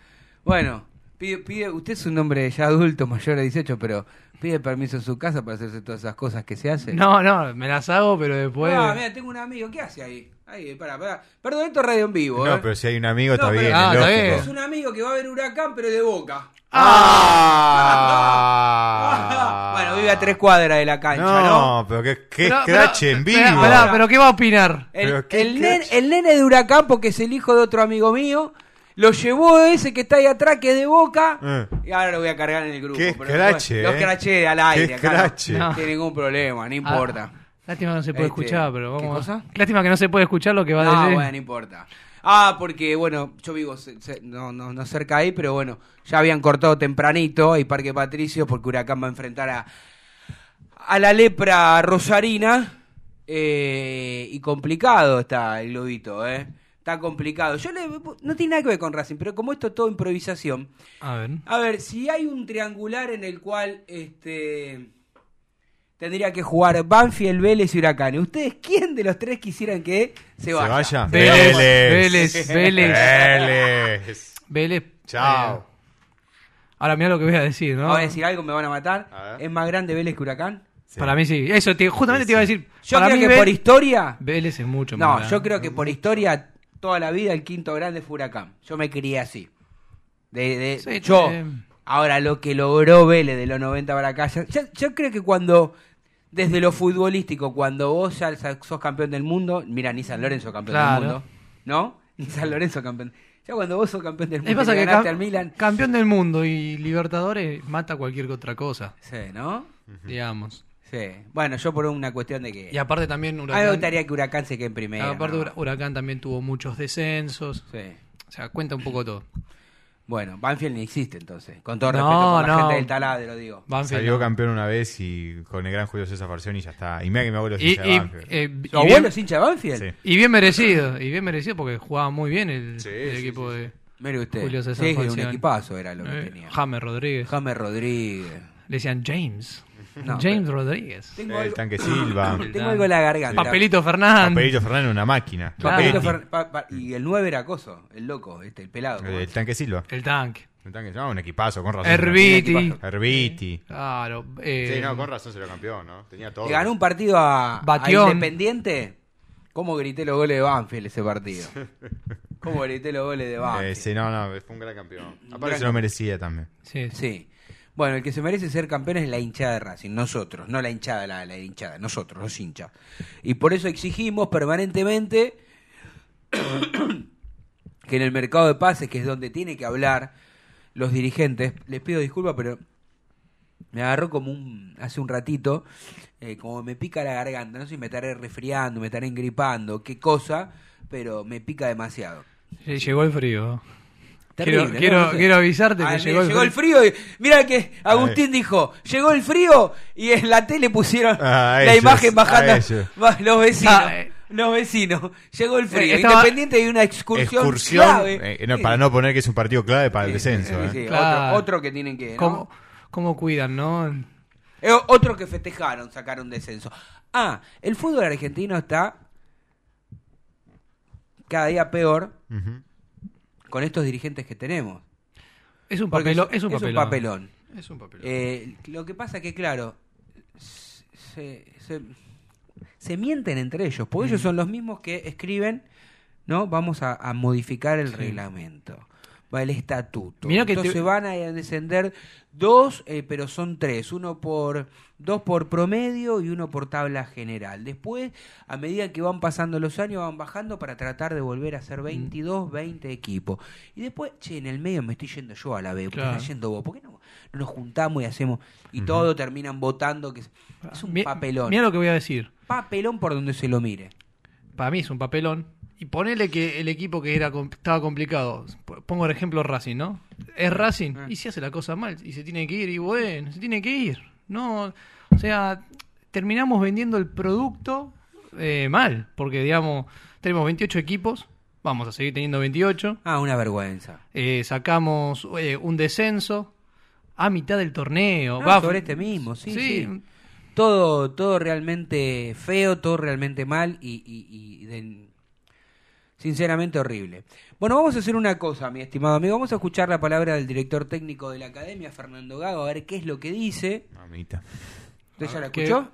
C: Bueno, pide, pide, usted es un hombre ya adulto, mayor de 18, pero pide permiso en su casa para hacerse todas esas cosas que se hacen.
D: No, no, me las hago, pero después.
C: Ah, mira, tengo un amigo, ¿qué hace ahí? Ahí, pará, pará. Perdón, esto es radio en vivo, ¿eh?
E: no, pero si hay un amigo está
C: No, pero-
E: bien.
D: Ah,
E: es
D: está bien.
C: Es un amigo que va a ver Huracán, pero de boca.
E: Ah. <laughs>
C: bueno, vive a tres cuadras de la cancha, ¿no?
E: No, pero qué, qué
D: Pero-
E: scratch
D: pero-
E: en vivo.
D: Pará, pará, pero ¿qué va a opinar?
C: El,
E: Pero
C: el
E: crack.
C: nen- el nene de Huracán, porque es el hijo de otro amigo mío, lo llevó ese que está ahí atrás, que es de boca,
E: Eh.
C: y ahora lo voy a cargar en el grupo.
E: Qué
C: pero
E: escrache,
C: después- Lo
E: eh.
C: escraché al aire.
E: Qué
C: acá, no-
E: escrache.
C: No,
D: No.
C: tiene ningún problema, no importa.
D: Ah, lástima que no se puede
C: Este,
D: escuchar, pero
C: ¿qué
D: vamos.
C: cosa?
D: Lástima que no se puede escuchar lo que va a
C: No,
D: decir.
C: bueno, no importa. Ah, porque, bueno, yo vivo no, no, no cerca ahí, pero bueno, ya habían cortado tempranito ahí Parque Patricio porque Huracán va a enfrentar a, a la lepra rosarina. eh, y complicado está el globito, ¿eh? Está complicado. Yo le, no tiene nada que ver con Racing, pero como esto es todo improvisación.
D: A ver.
C: A ver, si hay un triangular en el cual este tendría que jugar Banfield, Vélez y Huracán, ¿ustedes quién de los tres quisieran que se
E: ¿Se
C: vaya?
E: vaya?
D: Vélez,
E: Vélez.
D: Vélez, Vélez.
E: Vélez. Chao.
D: eh, ahora mira lo que voy a decir, ¿no?
C: Voy a decir algo, me van a matar.
E: A.
C: ¿Es más grande Vélez que Huracán?
E: Sí.
D: Para mí sí. Eso, te- justamente
E: Sí,
D: te iba a decir.
C: Yo
D: para
C: creo
D: mí
C: que por historia...
D: Vélez es mucho
C: No,
D: más.
C: yo creo que por historia toda la vida el quinto grande fue Huracán. Yo me crié así. De, de-
D: Sí,
C: yo, ahora lo que logró Vélez de los 90 para acá, yo creo que cuando, desde lo futbolístico, cuando vos ya sos campeón del mundo, mira, ni San Lorenzo campeón
D: Claro.
C: del mundo, ¿no? <laughs> Ni San Lorenzo campeón. Ya cuando vos sos campeón del mundo,
D: pasa
C: le
D: que
C: ganaste
D: cam-
C: al Milan.
D: campeón del mundo y Libertadores mata cualquier otra cosa,
C: Sí, ¿no?
D: digamos.
C: Sí. Bueno, yo por una cuestión de que...
D: Y aparte también
C: A mí me
D: Huracán.
C: gustaría que Huracán se quede en primera.
D: aparte Huracán también tuvo muchos descensos.
C: Sí.
D: O sea, cuenta un poco todo.
C: Bueno, Banfield ni existe entonces. Con todo
D: No,
C: respeto por la
D: no.
C: gente del taladro, digo.
D: Banfield,
E: Salió
D: no.
E: campeón una vez y con el gran Julio César Farcioni y ya está. Y mira que mi abuelo es
D: Y,
E: hincha de Banfield.
D: eh,
C: ¿Tu
D: y
C: abuelo
D: bien,
C: es hincha de Banfield?
E: Sí.
D: y bien merecido. Y bien merecido porque jugaba muy bien el,
E: Sí,
D: el
E: sí,
D: equipo
E: sí,
D: de
C: Mire usted.
D: Julio César
C: sí, que un equipazo era lo que
D: eh,
C: tenía.
D: James Rodríguez.
C: James Rodríguez.
D: Le decían James.
C: No,
D: James
C: pero-
D: Rodríguez.
C: Tengo,
E: El
C: algo,
E: tanque Silva. <coughs>
C: tengo algo en la garganta.
D: Papelito Fernández.
E: Papelito Fernández, una máquina.
C: Papelito
E: Papetti.
C: Fer- pa- pa- y el 9 era Coso, el loco, este, el pelado. ¿cómo
E: El
C: es?
E: tanque Silva.
D: El tanque.
E: El tanque, no, un equipazo, con razón.
D: Herbiti.
C: equipazo.
E: Herbiti.
D: Claro. eh,
E: Sí, no, con razón se lo campeón, ¿no? Tenía todo.
C: Le ganó un partido a, a
D: Batión.
C: Independiente. ¿Cómo grité los goles de Banfield ese partido? <laughs> ¿Cómo grité los goles de
E: Eh,
C: Banfield?
E: sí, no, no, fue un gran campeón. Aparte
C: gran
E: se lo merecía también.
D: sí, sí.
C: Sí. Bueno, el que se merece ser campeón es la hinchada de Racing, nosotros, no la hinchada, la, hinchada, nosotros, los hinchas. Y por eso exigimos permanentemente <coughs> que en el mercado de pases, que es donde tiene que hablar los dirigentes, les pido disculpas, pero me agarró como un, hace un ratito, eh, como me pica la garganta, no sé si me estaré resfriando, me estaré engripando, qué cosa, pero me pica demasiado.
D: Llegó el frío.
C: Terrible,
D: quiero,
C: ¿no?
D: quiero,
C: No sé.
D: quiero avisarte que
C: Ay,
D: llegó,
C: mira,
D: el frío.
C: frío. y- Mira que Agustín dijo, llegó el frío y en la tele pusieron
E: A
C: la
E: ellos,
C: imagen bajando <laughs> los vecinos.
D: Ah, eh.
C: Los vecinos. Llegó el frío.
D: Estaba-
C: Independiente de una excursión,
E: Excursión,
C: clave.
E: eh, no, para no poner que es un partido clave para el descenso.
C: Sí,
E: ¿eh?
C: sí,
D: Claro.
C: otro, otro que tienen que... ¿no?
D: ¿Cómo, ¿Cómo cuidan, no?
C: Eh, otro que festejaron, sacaron descenso. Ah, el fútbol argentino está cada día peor. Con estos dirigentes que tenemos.
D: Es un papelón. Es un papelón.
C: papelón.
D: Es un papelón.
C: Eh, lo que pasa que, claro, se, se, se mienten entre ellos, porque
D: Mm.
C: ellos son los mismos que escriben, ¿no? Vamos a, a modificar el reglamento, va el estatuto.
D: Mirá que te-
C: Entonces van a descender dos, eh, pero son tres, uno por dos por promedio y uno por tabla general. Después, a medida que van pasando los años, van bajando para tratar de volver a ser 22, 20 equipos. Y después, che, en el medio me estoy yendo yo a la B,
D: Claro.
C: está yendo vos, ¿por qué no, no nos juntamos y hacemos y todo terminan votando que es, es un
D: Mi-
C: papelón.
D: Mira lo que voy a decir.
C: Papelón por donde se lo mire.
D: Para mí es un papelón. Y ponele que el equipo que era estaba complicado. Pongo el ejemplo Racing, ¿no? Es Racing.
C: Ah.
D: Y si hace la cosa mal. Y se tiene que ir. Y bueno, se tiene que ir. No. O sea, terminamos vendiendo el producto eh, mal. Porque, digamos, Tenemos 28 equipos, vamos a seguir teniendo 28.
C: Ah, una vergüenza.
D: Eh, sacamos eh, un descenso a mitad del torneo.
C: No,
D: Va-
C: sobre este mismo, sí, sí. Todo, todo realmente feo, todo realmente mal y, y- y de- sinceramente horrible. Bueno, vamos a hacer una cosa, mi estimado amigo. Vamos a escuchar la palabra del director técnico de la academia, Fernando Gago, a ver qué es lo que dice.
E: Mamita.
C: ¿Usted ya la escuchó?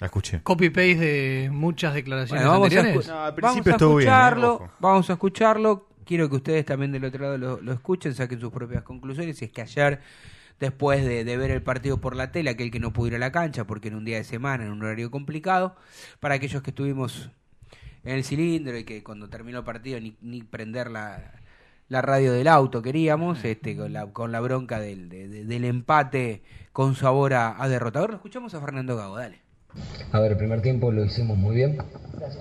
E: La escuché.
D: Copy-paste de muchas declaraciones
C: Bueno, vamos a,
D: anteriores.
E: No, al
C: vamos
E: principio
C: a
E: estuvo bien,
C: escucharlo.
E: eh, ojo.
C: vamos a escucharlo. Quiero que ustedes también del otro lado lo, lo escuchen, saquen sus propias conclusiones. Y es que ayer, después de, de ver el partido por la tele, aquel que no pudo ir a la cancha porque en un día de semana, en un horario complicado, para aquellos que estuvimos en el cilindro y que cuando terminó el partido ni, ni prender la, la radio del auto queríamos, este, con, la, con la bronca del, de- de- del empate con sabor a, a derrota. Ahora lo escuchamos a Fernando Gago, dale.
H: A ver, el primer tiempo lo hicimos muy bien.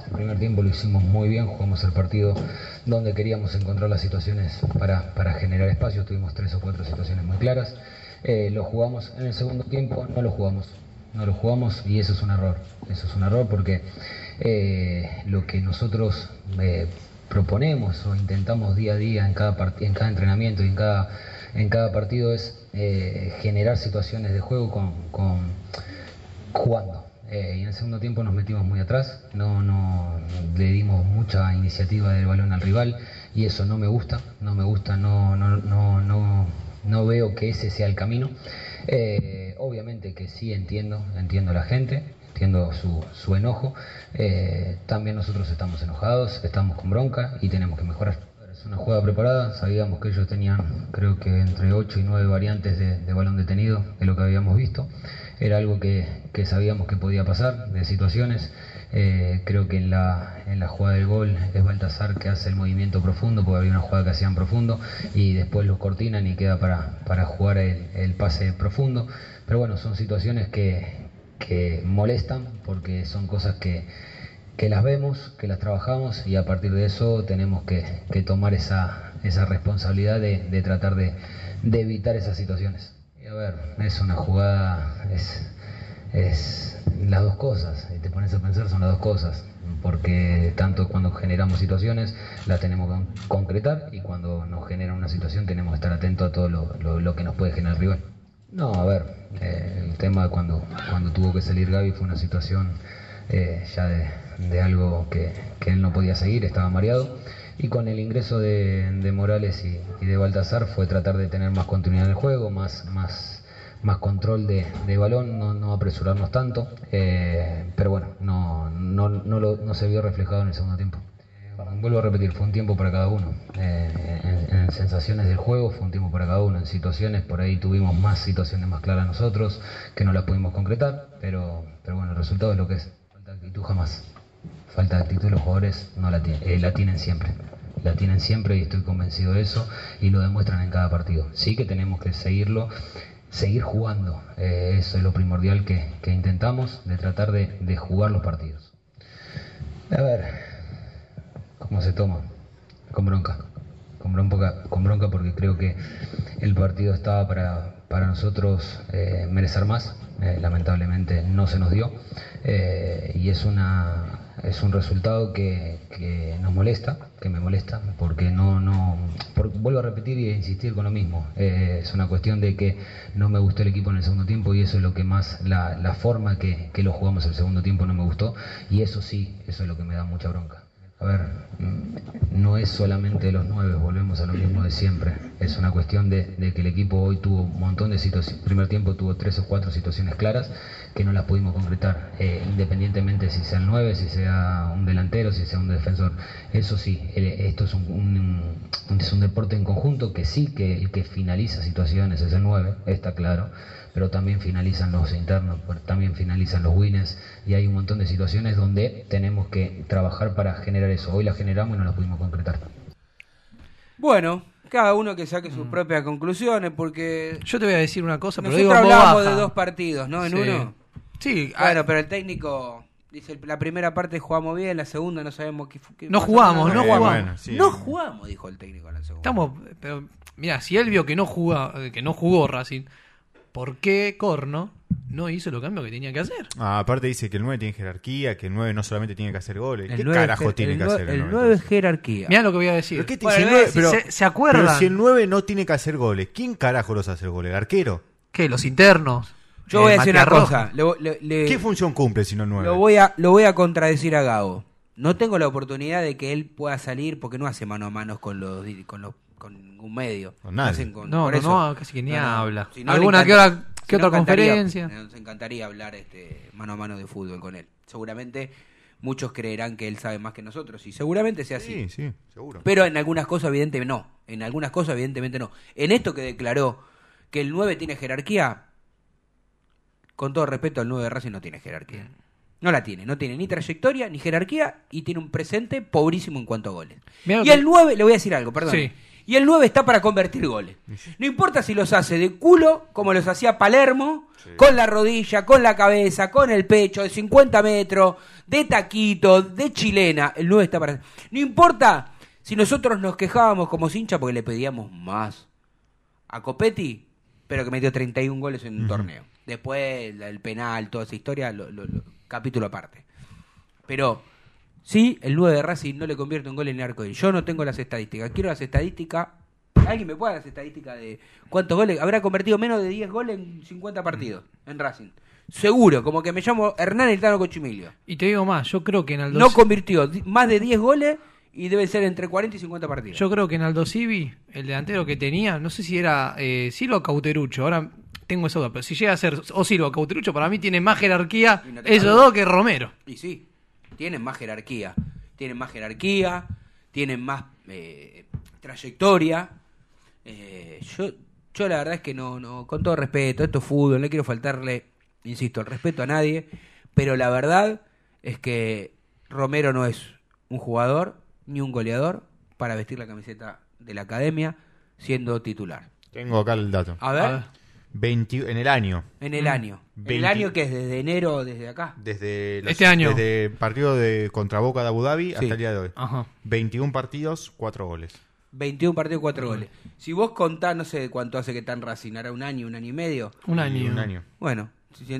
H: El primer tiempo lo hicimos muy bien. Jugamos el partido donde queríamos encontrar las situaciones para, para generar espacios. Tuvimos tres o cuatro situaciones muy claras. Eh, lo jugamos en el segundo tiempo, no lo jugamos. No lo jugamos y eso es un error. Eso es un error porque eh, lo que nosotros eh, proponemos o intentamos día a día en cada, en cada entrenamiento y en cada, en cada partido es eh, generar situaciones de juego con- jugando. Y en el segundo tiempo nos metimos muy atrás, no, no le dimos mucha iniciativa del balón al rival y eso no me gusta, no me gusta, no, no, no, no, no veo que ese sea el camino. Obviamente que sí entiendo, entiendo la gente, entiendo su, su enojo, Eh, también nosotros estamos enojados, estamos con bronca y tenemos que mejorar. Es una jugada preparada, sabíamos que ellos tenían creo que entre 8 y 9 variantes de, balón detenido, de lo que habíamos visto. Era algo que, que sabíamos que podía pasar, de situaciones. Eh, creo que en la, en la jugada del gol es Baltasar que hace el movimiento profundo, porque había una jugada que hacían profundo y después los cortinan y queda para, para jugar el, el pase profundo. Pero bueno, son situaciones que, que molestan porque son cosas que, que las vemos, que las trabajamos y a partir de eso tenemos que, que tomar esa, esa responsabilidad de, de tratar de, de evitar esas situaciones. A ver, es una jugada, es, es las dos cosas, te pones a pensar son las dos cosas, porque tanto cuando generamos situaciones las tenemos que concretar y cuando nos genera una situación tenemos que estar atentos a todo lo, lo- lo que nos puede generar el rival. No, a ver, eh, el tema cuando, cuando tuvo que salir Gaby fue una situación eh, ya de, de algo que, que él no podía seguir, estaba mareado. Y con el ingreso de, de Morales y, de Baltasar fue tratar de tener más continuidad en el juego, más, más, más control de, de balón, no, no apresurarnos tanto. eh, pero bueno, no, no, no, lo- no se vio reflejado en el segundo tiempo. Vuelvo a repetir, fue un tiempo para cada uno. Eh, en, en sensaciones del juego fue un tiempo para cada uno. En situaciones, por ahí tuvimos más situaciones más claras nosotros, que no las pudimos concretar, pero, pero bueno, el resultado es lo que es. Falta de actitud jamás. Falta de actitud los jugadores no la, tienen, eh, la tienen siempre. La tienen siempre y estoy convencido de eso y lo demuestran en cada partido. Sí que tenemos que seguirlo, seguir jugando. Eh, eso es lo primordial que, intentamos, de tratar de jugar los partidos. A ver, ¿Cómo se toma? Con bronca. Con bronca, con bronca porque creo que el partido estaba para, para nosotros eh, merecer más. Eh, lamentablemente no se nos dio. Eh, y es, una, es un resultado que, nos molesta, que me molesta, porque no... no por- vuelvo a repetir y a insistir con lo mismo. Es una cuestión de que no me gustó el equipo en el segundo tiempo y eso es lo que más... La, la forma que, que lo jugamos el segundo tiempo no me gustó y eso sí, eso es lo que me da mucha bronca. A ver, no es solamente los nueve, volvemos a lo mismo de siempre. Es una cuestión de, de que el equipo hoy tuvo un montón de situaciones. Primer tiempo tuvo tres o cuatro situaciones claras que no las pudimos concretar, eh, independientemente si sea el nueve, si sea un delantero, si sea un defensor. Eso sí, eh, esto es un- un- es un deporte en conjunto que sí, que el que finaliza situaciones es el nueve, está claro pero también finalizan los internos, también finalizan los winners y hay un montón de situaciones donde tenemos que trabajar para generar eso. Hoy la generamos y no la pudimos concretar.
C: Bueno, cada uno que saque sus propias conclusiones, porque
D: Yo te voy a decir una cosa, pero
C: nosotros
D: digo baja.
C: de dos partidos, ¿no? En
D: Sí.
C: uno.
D: Sí,
C: Bueno,
D: ah,
C: pero el técnico dice, la primera parte jugamos bien, la segunda no sabemos qué... qué
D: No jugamos, no
E: Eh,
D: jugamos.
E: bueno, sí.
C: No jugamos, dijo el técnico en la segunda.
D: estamos, pero mira, si él vio que no jugó, que no jugó Racing, ¿por qué Corno no hizo los cambios que tenía que hacer.
E: Ah, aparte dice que el 9 tiene jerarquía, que el 9 no solamente tiene que hacer goles.
C: El
E: ¿Qué carajo tiene
C: el
E: que hacer
C: El
E: nueve,
C: 9 es jerarquía.
D: Mirá lo que voy a decir.
E: ¿Pero qué te-
C: Bueno,
E: si el
C: le voy a
E: nueve-
C: decir,
E: pero-
D: ¿se- se acuerdan?
E: Pero si el 9 no tiene que hacer goles, ¿quién carajo los hace goles? ¿El arquero?
D: ¿Qué? Los internos.
C: Yo
D: Eh,
C: voy a decir una cosa. le- le- le-
E: ¿Qué función cumple si no el 9?
C: lo, voy a, lo voy a contradecir a Gabo. No tengo la oportunidad de que él pueda salir porque no hace mano a mano con los con los con ningún medio.
E: Con nadie.
C: Hacen con-
D: No, no, casi que ni habla.
C: Si no,
D: ¿Alguna que hora- que
C: si
D: otra conferencia?
C: Nos encantaría hablar este mano a mano de fútbol con él. Seguramente muchos creerán que él sabe más que nosotros y seguramente sea así.
E: Sí, sí, seguro.
C: Pero en algunas cosas, evidentemente, no. En algunas cosas, evidentemente, no. En esto que declaró que el 9 tiene jerarquía, con todo respeto, el 9 de Racing no tiene jerarquía. No la tiene. No tiene ni trayectoria, ni jerarquía, y tiene un presente pobrísimo en cuanto a goles.
D: Mirá
C: Y
D: que-
C: el 9, le voy a decir algo, perdón.
D: Sí.
C: Y el 9 está para convertir goles. No importa si los hace de culo, como los hacía Palermo, con la rodilla, con la cabeza, con el pecho, de 50 metros, de taquito, de chilena. El 9 está para... No importa si nosotros nos quejábamos como hincha porque le pedíamos más a Copetti, pero que metió 31 goles en un torneo. Después el penal, toda esa historia, lo- lo- lo- capítulo aparte. Pero sí, el 9 de Racing no le convierte un gol en el arco. Yo no tengo las estadísticas. Quiero las estadísticas. ¿Alguien me puede dar las estadísticas de cuántos goles? Habrá convertido menos de 10 goles en 50 partidos en Racing. Seguro, como que me llamo Hernán Eltano Cochimilio.
D: Y te digo más, yo creo que en Aldo
C: No convirtió más de 10 goles y debe ser entre 40 y 50 partidos.
D: Yo creo que en Aldo Civi, el delantero que tenía, no sé si era eh, Silva o Cauterucho, ahora tengo esa duda, pero si llega a ser o Silva o Cauterucho, para mí tiene más jerarquía
C: no
D: esos dos que Romero.
C: Y sí, tienen más jerarquía. Tienen más jerarquía, tienen más eh, trayectoria. Eh, yo, yo la verdad es que no, no, con todo respeto, esto es fútbol, no quiero faltarle, insisto, el respeto a nadie, pero la verdad es que Romero no es un jugador ni un goleador para vestir la camiseta de la academia siendo titular.
E: Tengo acá el dato.
C: A ver,
D: A ver.
E: 20 en el año.
C: en el año. ¿En el
E: 20.
C: año que es desde enero, desde acá?
E: Desde los-
D: Este año.
E: Desde el partido de contra Boca de Abu Dhabi hasta el día de hoy.
D: Ajá.
E: 21 partidos, 4 goles.
C: 21 partidos, 4 goles. Si vos contás, no sé cuánto hace que en Racing, ¿hará un año, un año y medio?
D: Un
E: Y
D: año.
E: Un año.
C: Bueno,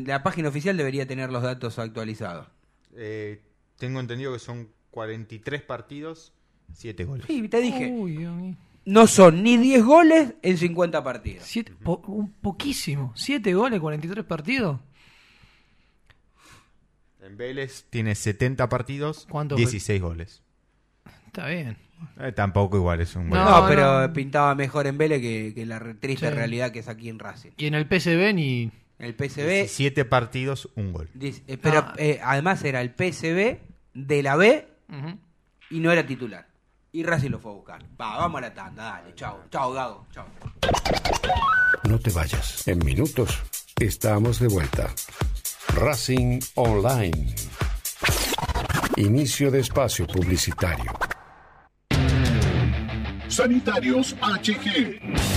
C: la página oficial debería tener los datos actualizados.
E: Eh, tengo entendido que son 43 partidos, 7 goles.
C: Sí, te dije.
D: Uy, Dios mío.
C: No son ni 10 goles en 50 partidos.
D: Siete- po- un poquísimo. Siete goles, 43 partidos.
E: En Vélez tiene 70 partidos,
D: ¿Cuántos
E: 16 goles.
D: Está bien.
E: Eh, tampoco igual es un
C: No,
E: goleador.
D: No,
C: pero
D: no.
C: pintaba mejor en Vélez que, que la triste
D: Sí.
C: realidad que es aquí en Racing.
D: Y en el PSV ni.
C: El PSV,
E: 17 partidos, un gol.
C: dice- eh, pero
D: Ah.
C: eh, además era el PSV de la B y no era titular. Y Racing lo fue a buscar. Va, vamos a la tanda, dale, chao. Chao, Gago, chao.
F: No te vayas. En minutos estamos de vuelta. Racing Online. Inicio de espacio publicitario.
I: Sanitarios HG.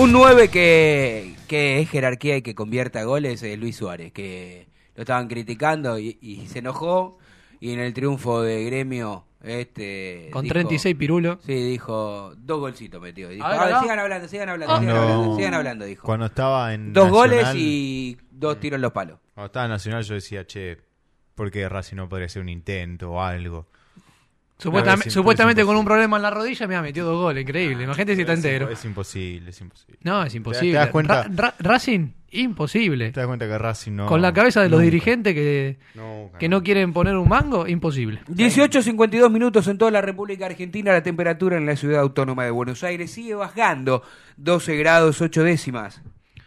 C: Un 9 que, que es jerarquía y que convierta goles es Luis Suárez, que lo estaban criticando y, y se enojó. Y en el triunfo de gremio, este.
D: Con
C: dijo-
D: 36 pirulos.
C: Sí, dijo, dos golcitos metió. Dijo,
D: A ver,
C: "A ver,
D: acá".
C: sigan hablando, sigan hablando, sigan
E: Cuando-
C: hablando, sigan hablando, dijo.
E: Cuando estaba en
C: Dos goles y dos tiros en los palos.
E: Cuando estaba en Nacional yo decía, che, ¿por qué Racing no podría hacer un intento o algo?
D: Supuestamente,
E: es-
D: supuestamente
E: es
D: con un problema en la rodilla me ha metido dos goles, increíble. Imagínate si está
E: Es
D: entero.
E: Es imposible, es imposible.
D: No, es imposible.
E: ¿Te das cuenta?
D: Ra- Ra- Racing, imposible.
E: ¿Te das cuenta que Racing no...
D: Con la cabeza de los
E: nunca,
D: dirigentes que,
E: nunca,
D: que no quieren poner un mango, imposible.
C: 18.52 minutos en toda la República Argentina. La temperatura en la ciudad autónoma de Buenos Aires sigue bajando. 12 grados 8 décimas.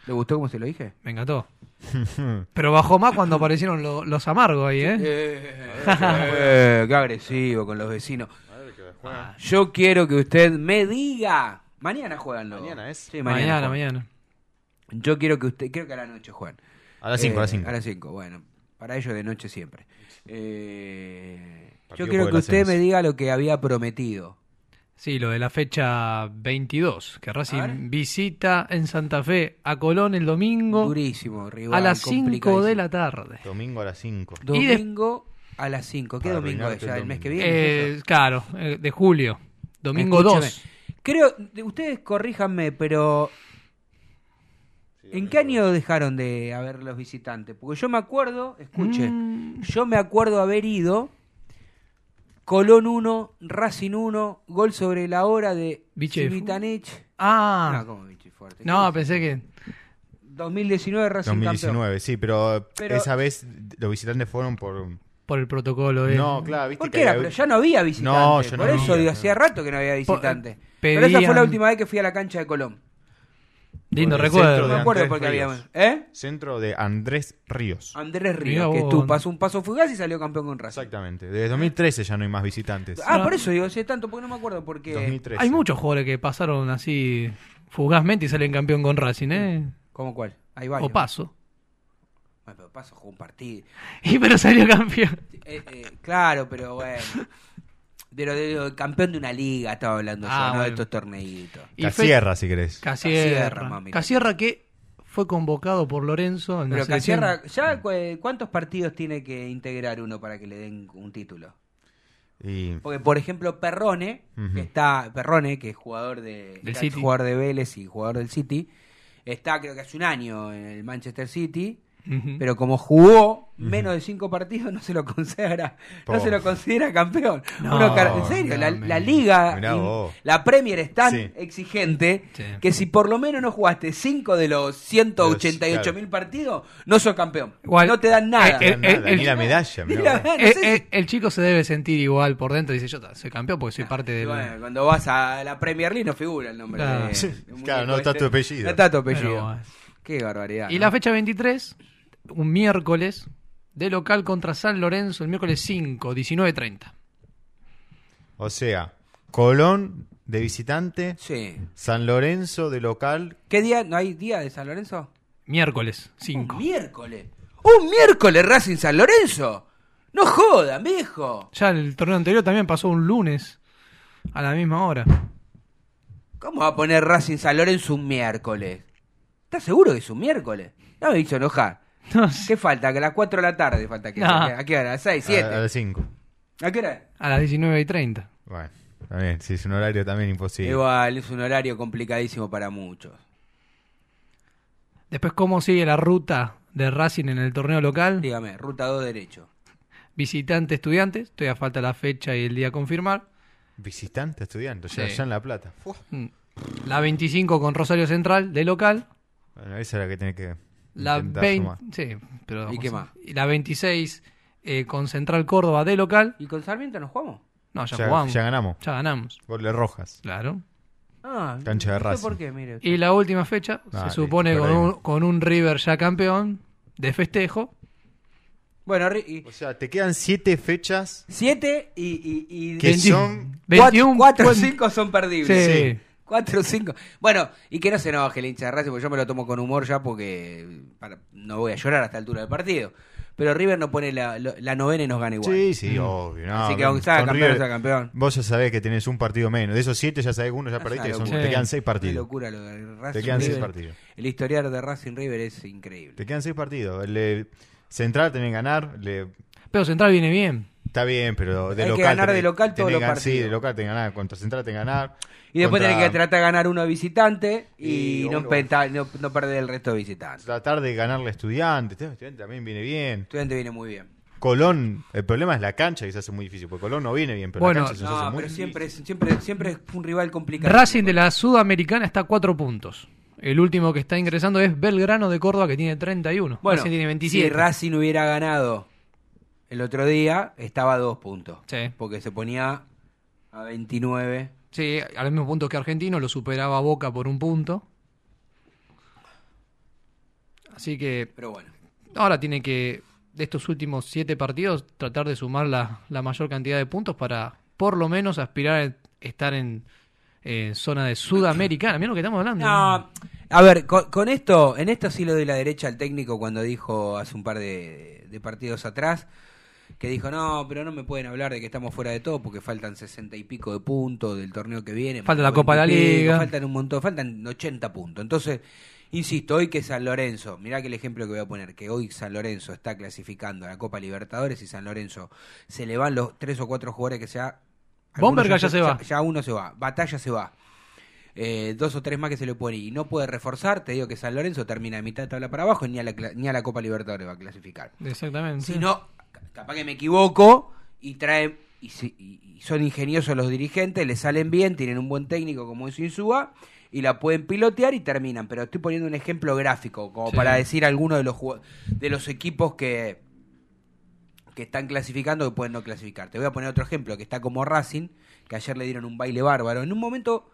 C: ¿Le gustó cómo se lo dije?
D: Me encantó. <laughs> Pero bajó más cuando aparecieron lo- los amargos ahí, ¿eh?
C: Eh, qué agresivo con los vecinos. Ah, Yo quiero que usted me diga. Mañana juegan los.
E: Mañana es.
C: Sí,
D: mañana, mañana.
C: Yo quiero que usted. Creo que a la noche juegan.
E: A las 5,
C: Eh,
E: a las 5.
C: A las 5, bueno. Para ellos de noche siempre. Eh, yo quiero que usted me diga lo que había prometido.
D: Sí, lo de la fecha 22, que. Racing visita en Santa Fe a Colón el domingo
C: Durísimo, rival.
D: a las 5
C: complicadísimo.
D: de la tarde.
E: Domingo a las 5.
D: Y de-
C: Domingo a las 5. ¿Qué
E: Para
C: domingo es ya?
E: el
C: ¿El mes que viene?
D: Eh,
C: ¿Es eso?
D: claro, eh, de julio. Domingo
C: Escúcheme.
D: 2.
C: Creo, de- ustedes corríjanme, pero ¿en qué año dejaron de haber los visitantes? Porque yo me acuerdo, escuche,
D: Mm.
C: yo me acuerdo haber ido Colón 1, Racing 1, gol sobre la hora de Civitanich.
D: Ah,
C: No, ¿cómo Vichy Fuerte?
D: no,
C: ¿Qué
D: pensé que...
C: 2019 Racing
E: 2019, sí, pero,
C: Pero-
E: esa vez los visitantes fueron por...
D: Por el protocolo. eh.
E: No, claro, viste
C: ¿Por
E: que
C: qué era?
E: había-
C: Pero ya no había visitantes.
E: No, ya no
C: Por eso
E: había,
C: digo,
E: no.
C: hacía rato que no había visitantes.
D: Po-
C: Pero esa fue la
D: pedían-
C: última vez que fui a la cancha de Colón.
D: Lindo
E: Por el
D: recuerdo.
E: centro
C: No
E: de
C: me acuerdo
E: Andrés
C: porque
E: Ríos.
C: habíamos. ¿Eh?
E: Centro de Andrés Ríos.
C: Andrés
D: Mirá
C: Ríos, que
D: vos.
C: tú pasó un paso fugaz y salió campeón con Racing.
E: Exactamente. Desde 2013 ya no hay más visitantes.
C: Ah,
D: No.
C: por eso digo, si es tanto, porque no me acuerdo porque
E: 2013.
D: Hay muchos jugadores que pasaron así fugazmente y salen campeón con Racing, ¿eh?
C: ¿Cómo cuál? Hay varios.
D: O paso.
C: Bueno, pero paso jugó un partido. <laughs>
D: Y pero salió campeón.
C: Eh, eh, claro, pero bueno. <laughs> De lo de lo- campeón de una liga estaba hablando
D: Ah,
C: yo, no de estos torneitos.
D: Y fe-
E: Casierra, si querés.
C: Casierra,
D: Casierra.
C: mami.
D: Casierra que fue convocado por Lorenzo en la
C: Pero
D: selección.
C: Casierra, ¿ya cu- cuántos partidos tiene que integrar uno para que le den un título?
E: Y
C: Porque, por ejemplo, Perrone, que está, Perrone, que es jugador de,
D: City.
C: jugador de Vélez y jugador del City, está creo que hace un año en el Manchester City, Pero como jugó menos de cinco partidos, no se lo considera, no se lo considera campeón.
D: No,
C: Uno en serio, la,
D: no,
C: la
D: me-
C: liga, in- la Premier es tan
E: Sí.
C: exigente
D: Sí.
C: que si por lo menos no jugaste cinco de los 188
E: claro.
C: mil partidos, no sos campeón.
D: Igual,
C: no te dan nada.
D: eh, eh,
E: nada,
D: el-
E: ni la medalla. <laughs>
C: no
D: Eh,
C: sé si-
D: eh, el chico se debe sentir igual por dentro. Dice, yo soy campeón porque soy parte del...
C: Bueno, cuando vas a la Premier League no figura el nombre.
D: Claro.
C: de-
E: Sí, claro, no está
C: este.
E: tu apellido.
C: No está tu apellido. Qué barbaridad.
D: Y
C: ¿no?
D: la fecha 23, un miércoles, de local contra San Lorenzo, el miércoles 5, 19.30.
E: O sea, Colón de visitante,
C: Sí.
E: San Lorenzo de local.
C: ¿Qué día? ¿No hay día de San Lorenzo?
D: Miércoles
C: Un
D: 5.
C: miércoles. Un miércoles Racing San Lorenzo. No jodan, viejo.
D: Ya el torneo anterior también pasó un lunes a la misma hora.
C: ¿Cómo va a poner Racing San Lorenzo un miércoles? ¿Estás seguro que es un miércoles? No me hizo enojar.
D: No sé,
C: ¿Qué falta? Que a las 4 de la tarde falta que
D: No.
C: ¿A qué hora? ¿A las 6,
E: A, a
C: 7?
E: las 5.
C: ¿A qué hora?
D: a las 19 y 30.
E: Bueno. También, sí, es un horario también imposible.
C: Igual, es un horario complicadísimo para muchos.
D: Después, ¿cómo sigue la ruta de Racing en el torneo local?
C: Dígame, ruta 2 derecho.
D: Visitante, estudiantes. Todavía falta la fecha y el día a confirmar.
E: Visitante, estudiante, ya,
D: Sí.
E: ya en La Plata. Uf.
D: Mm. La 25 con Rosario Central de local.
E: Bueno, esa es la que tiene que
D: La
E: intentar
D: 20,
E: sumar.
D: sí, pero
C: ¿Y qué más?
D: la 26 eh, con Central Córdoba de local.
C: ¿Y con Sarmiento nos jugamos?
D: No, ya,
E: Ya,
D: jugamos.
E: ya ganamos.
D: Ya ganamos.
E: Goles rojas.
D: Claro.
C: Ah,
E: Cancha de
C: no sé por qué, mire.
D: Y la última fecha
E: Ah,
D: se supone
E: listo,
D: con un, con un River ya campeón de festejo.
C: Bueno, y-
E: O sea, te quedan siete fechas
C: siete y, y, y
E: que
D: 20
E: son...
D: 21
C: cuatro o
D: cuen-
C: cinco son perdibles.
D: Sí.
C: Cuatro o cinco. Bueno, y que no se enoje el hincha de Racing, porque yo me lo tomo con humor ya porque para- no voy a llorar a esta altura del partido. Pero River no pone la, lo- la novena y nos gana igual.
E: Sí, sí, obvio. no,
C: Así que aunque sea campeón,
E: River,
C: sea campeón.
E: Vos ya sabés que tenés un partido menos. De esos siete ya sabés que uno ya
C: Es
E: perdiste,
C: una
E: son- te quedan seis
C: Una
E: partidos.
C: locura lo de Racing.
E: Te quedan seis
C: River.
E: partidos.
C: El historial de Racing River es increíble.
E: Te quedan seis partidos. El de Central tenés que ganar. le-
D: Pero Central viene bien.
E: Está bien, pero de
C: Hay que
E: local.
C: ganar de local todos los
E: que ganar- Sí,
C: partidos.
E: de local tenés que ganar. Contra Central tenés que ganar.
C: Y después
E: Contra-
C: tenés que tratar de ganar uno de visitante y,
E: Y
C: no,
E: uno-
C: penta- no, no perder el resto de visitantes.
E: Tratar de ganarle a Estudiantes. Estudiantes también viene bien.
C: Estudiante viene muy bien.
E: Colón, el problema es la cancha que se hace muy difícil. Porque Colón no viene bien, pero
D: Bueno,
E: la cancha se hace
C: No,
E: muy
C: pero
E: difícil.
C: siempre es, siempre, siempre es un rival complicado.
D: Racing de la Sudamericana está a 4 puntos. El último que está ingresando es Belgrano de Córdoba que tiene 31.
C: Bueno,
D: Racing tiene
C: si
D: 27.
C: Racing hubiera ganado el otro día, estaba a dos puntos.
D: Sí.
C: Porque se ponía a 29.
D: Sí, al mismo punto que Argentino, lo superaba Boca por un punto. Así que
C: Pero bueno.
D: ahora tiene que, de estos últimos siete partidos, tratar de sumar la, la mayor cantidad de puntos para por lo menos aspirar a estar en, en zona de Sudamericana. Mira lo que estamos hablando.
C: No, a ver, con, con esto, en esto sí lo doy la derecha al técnico cuando dijo hace un par de, de partidos atrás que dijo, no, pero no me pueden hablar de que estamos fuera de todo porque faltan sesenta y pico de puntos del torneo que viene.
D: Falta la
C: 90
D: Copa de la Liga.
C: Faltan un montón, faltan 80 puntos. Entonces, insisto, hoy que San Lorenzo, mirá que el ejemplo que voy a poner, que hoy San Lorenzo está clasificando a la Copa Libertadores y San Lorenzo se le van los tres o cuatro jugadores que sea...
D: Bomberga ya se va.
C: Ya uno se va, Batalla se va. Eh, dos o tres más que se le pueden ir y no puede reforzar, te digo que San Lorenzo termina de mitad de tabla para abajo y ni a la, ni a la Copa Libertadores va a clasificar.
D: Exactamente.
C: Si no, ca- capaz que me equivoco y trae y, son ingeniosos los dirigentes, le salen bien, tienen un buen técnico como es Insúa y la pueden pilotear y terminan. Pero estoy poniendo un ejemplo gráfico como
D: Sí.
C: para decir algunos de los de los equipos que que están clasificando que pueden no clasificar. Te voy a poner otro ejemplo que está como Racing, que ayer le dieron un baile bárbaro. En un momento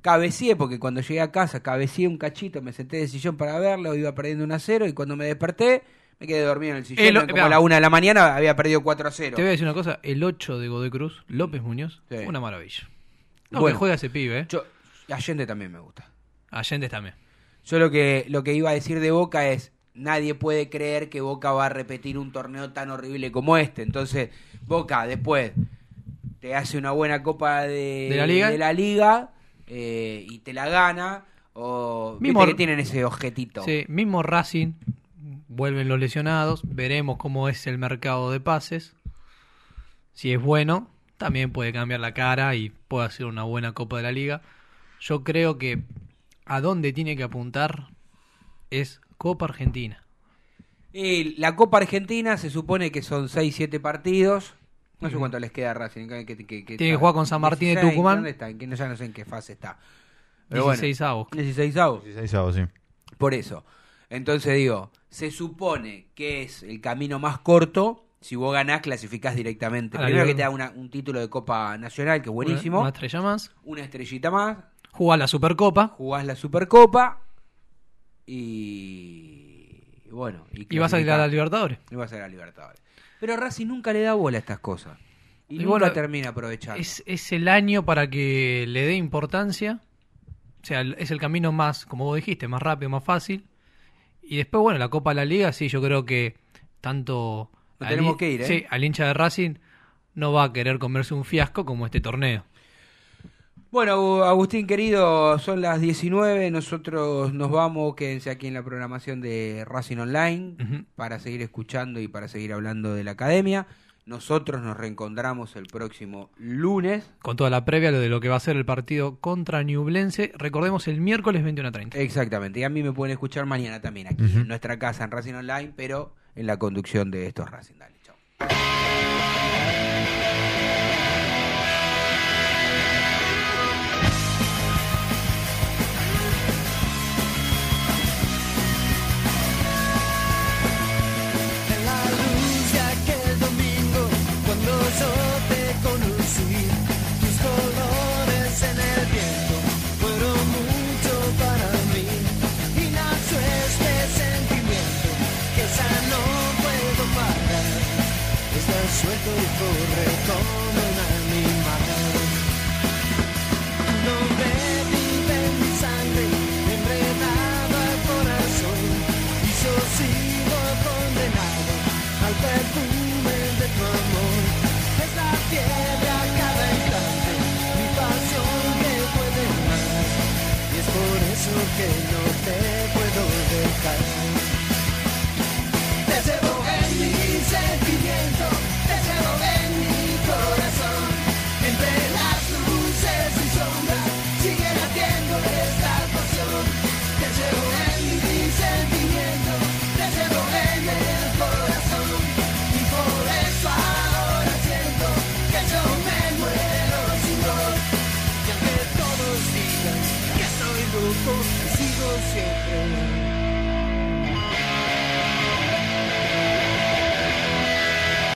C: cabeceé, porque cuando llegué a casa cabeceé un cachito, me senté de sillón para verlo, iba perdiendo 1 a 0 y cuando me desperté me quedé dormido en el sillón.
D: El-
C: como a la 1 de la mañana había perdido 4 a 0.
D: Te voy a decir una cosa, el 8 de Godoy Cruz, López Muñoz,
C: Sí.
D: una maravilla. No,
C: Bueno.
D: que juega ese pibe, ¿eh?
C: Yo, Allende también me gusta.
D: Allende también.
C: Yo lo que, lo que iba a decir de Boca es, nadie puede creer que Boca va a repetir un torneo tan horrible como este. Entonces, Boca después te hace una buena copa de,
D: ¿De la Liga?
C: de la liga, eh, y te la gana. O
D: Mismo-
C: que tienen ese objetito.
D: Sí, mismo Racing, vuelven los lesionados, veremos cómo es el mercado de pases. Si es bueno, también puede cambiar la cara y puede hacer una buena Copa de la Liga. Yo creo que a dónde tiene que apuntar es Copa Argentina.
C: Y la Copa Argentina se supone que son 6-7 partidos. No sé cuánto les queda a Racing. que- que- que-
D: Tiene que jugar con San Martín de
C: 16,
D: Tucumán.
C: ¿Dónde está? No- ya no sé en qué fase está. Pero bueno,
D: 16 avos.
C: 16 avos.
E: 16 avos, sí.
C: Por eso. Entonces digo, se supone que es el camino más corto. Si vos ganás, clasificás directamente.
D: La
C: Primero que te da una- un título de Copa Nacional, que es buenísimo.
D: Una, estrella más.
C: Una estrellita más.
D: Juega la Supercopa
C: Jugás la Supercopa. Y. y bueno.
D: y vas a ir a la
C: clasificás.
D: Libertadores.
C: Y vas a ir a Libertadores. Pero Racing nunca le da bola a estas cosas. Y,
D: Y
C: nunca
D: bueno,
C: termina aprovechando.
D: Es, es el año para que le dé importancia. O sea, es el camino más, como vos dijiste, más rápido, más fácil. Y después, bueno, la Copa de la Liga, sí, yo creo que tanto... Al
C: tenemos que ir, ¿eh?
D: Sí, al hincha de Racing no va a querer comerse un fiasco como este torneo.
C: Bueno, Agustín querido, son las 19, nosotros nos vamos, quédense aquí en la programación de Racing Online para seguir escuchando y para seguir hablando de la academia. Nosotros nos reencontramos el próximo lunes.
D: Con toda la previa de lo que va a ser el partido contra Newblense. Recordemos el miércoles 21.30.
C: Exactamente. Y a mí me pueden escuchar mañana también aquí en nuestra casa en Racing Online, pero en la conducción de estos Racing. Dale, chao.
A: y corre como un animal. No ve mi sangre, enredado al corazón, y yo sigo condenado al perfume de tu amor. Es la piedra a cada instante, mi pasión que puede más, y es por eso que no te puedo dejar.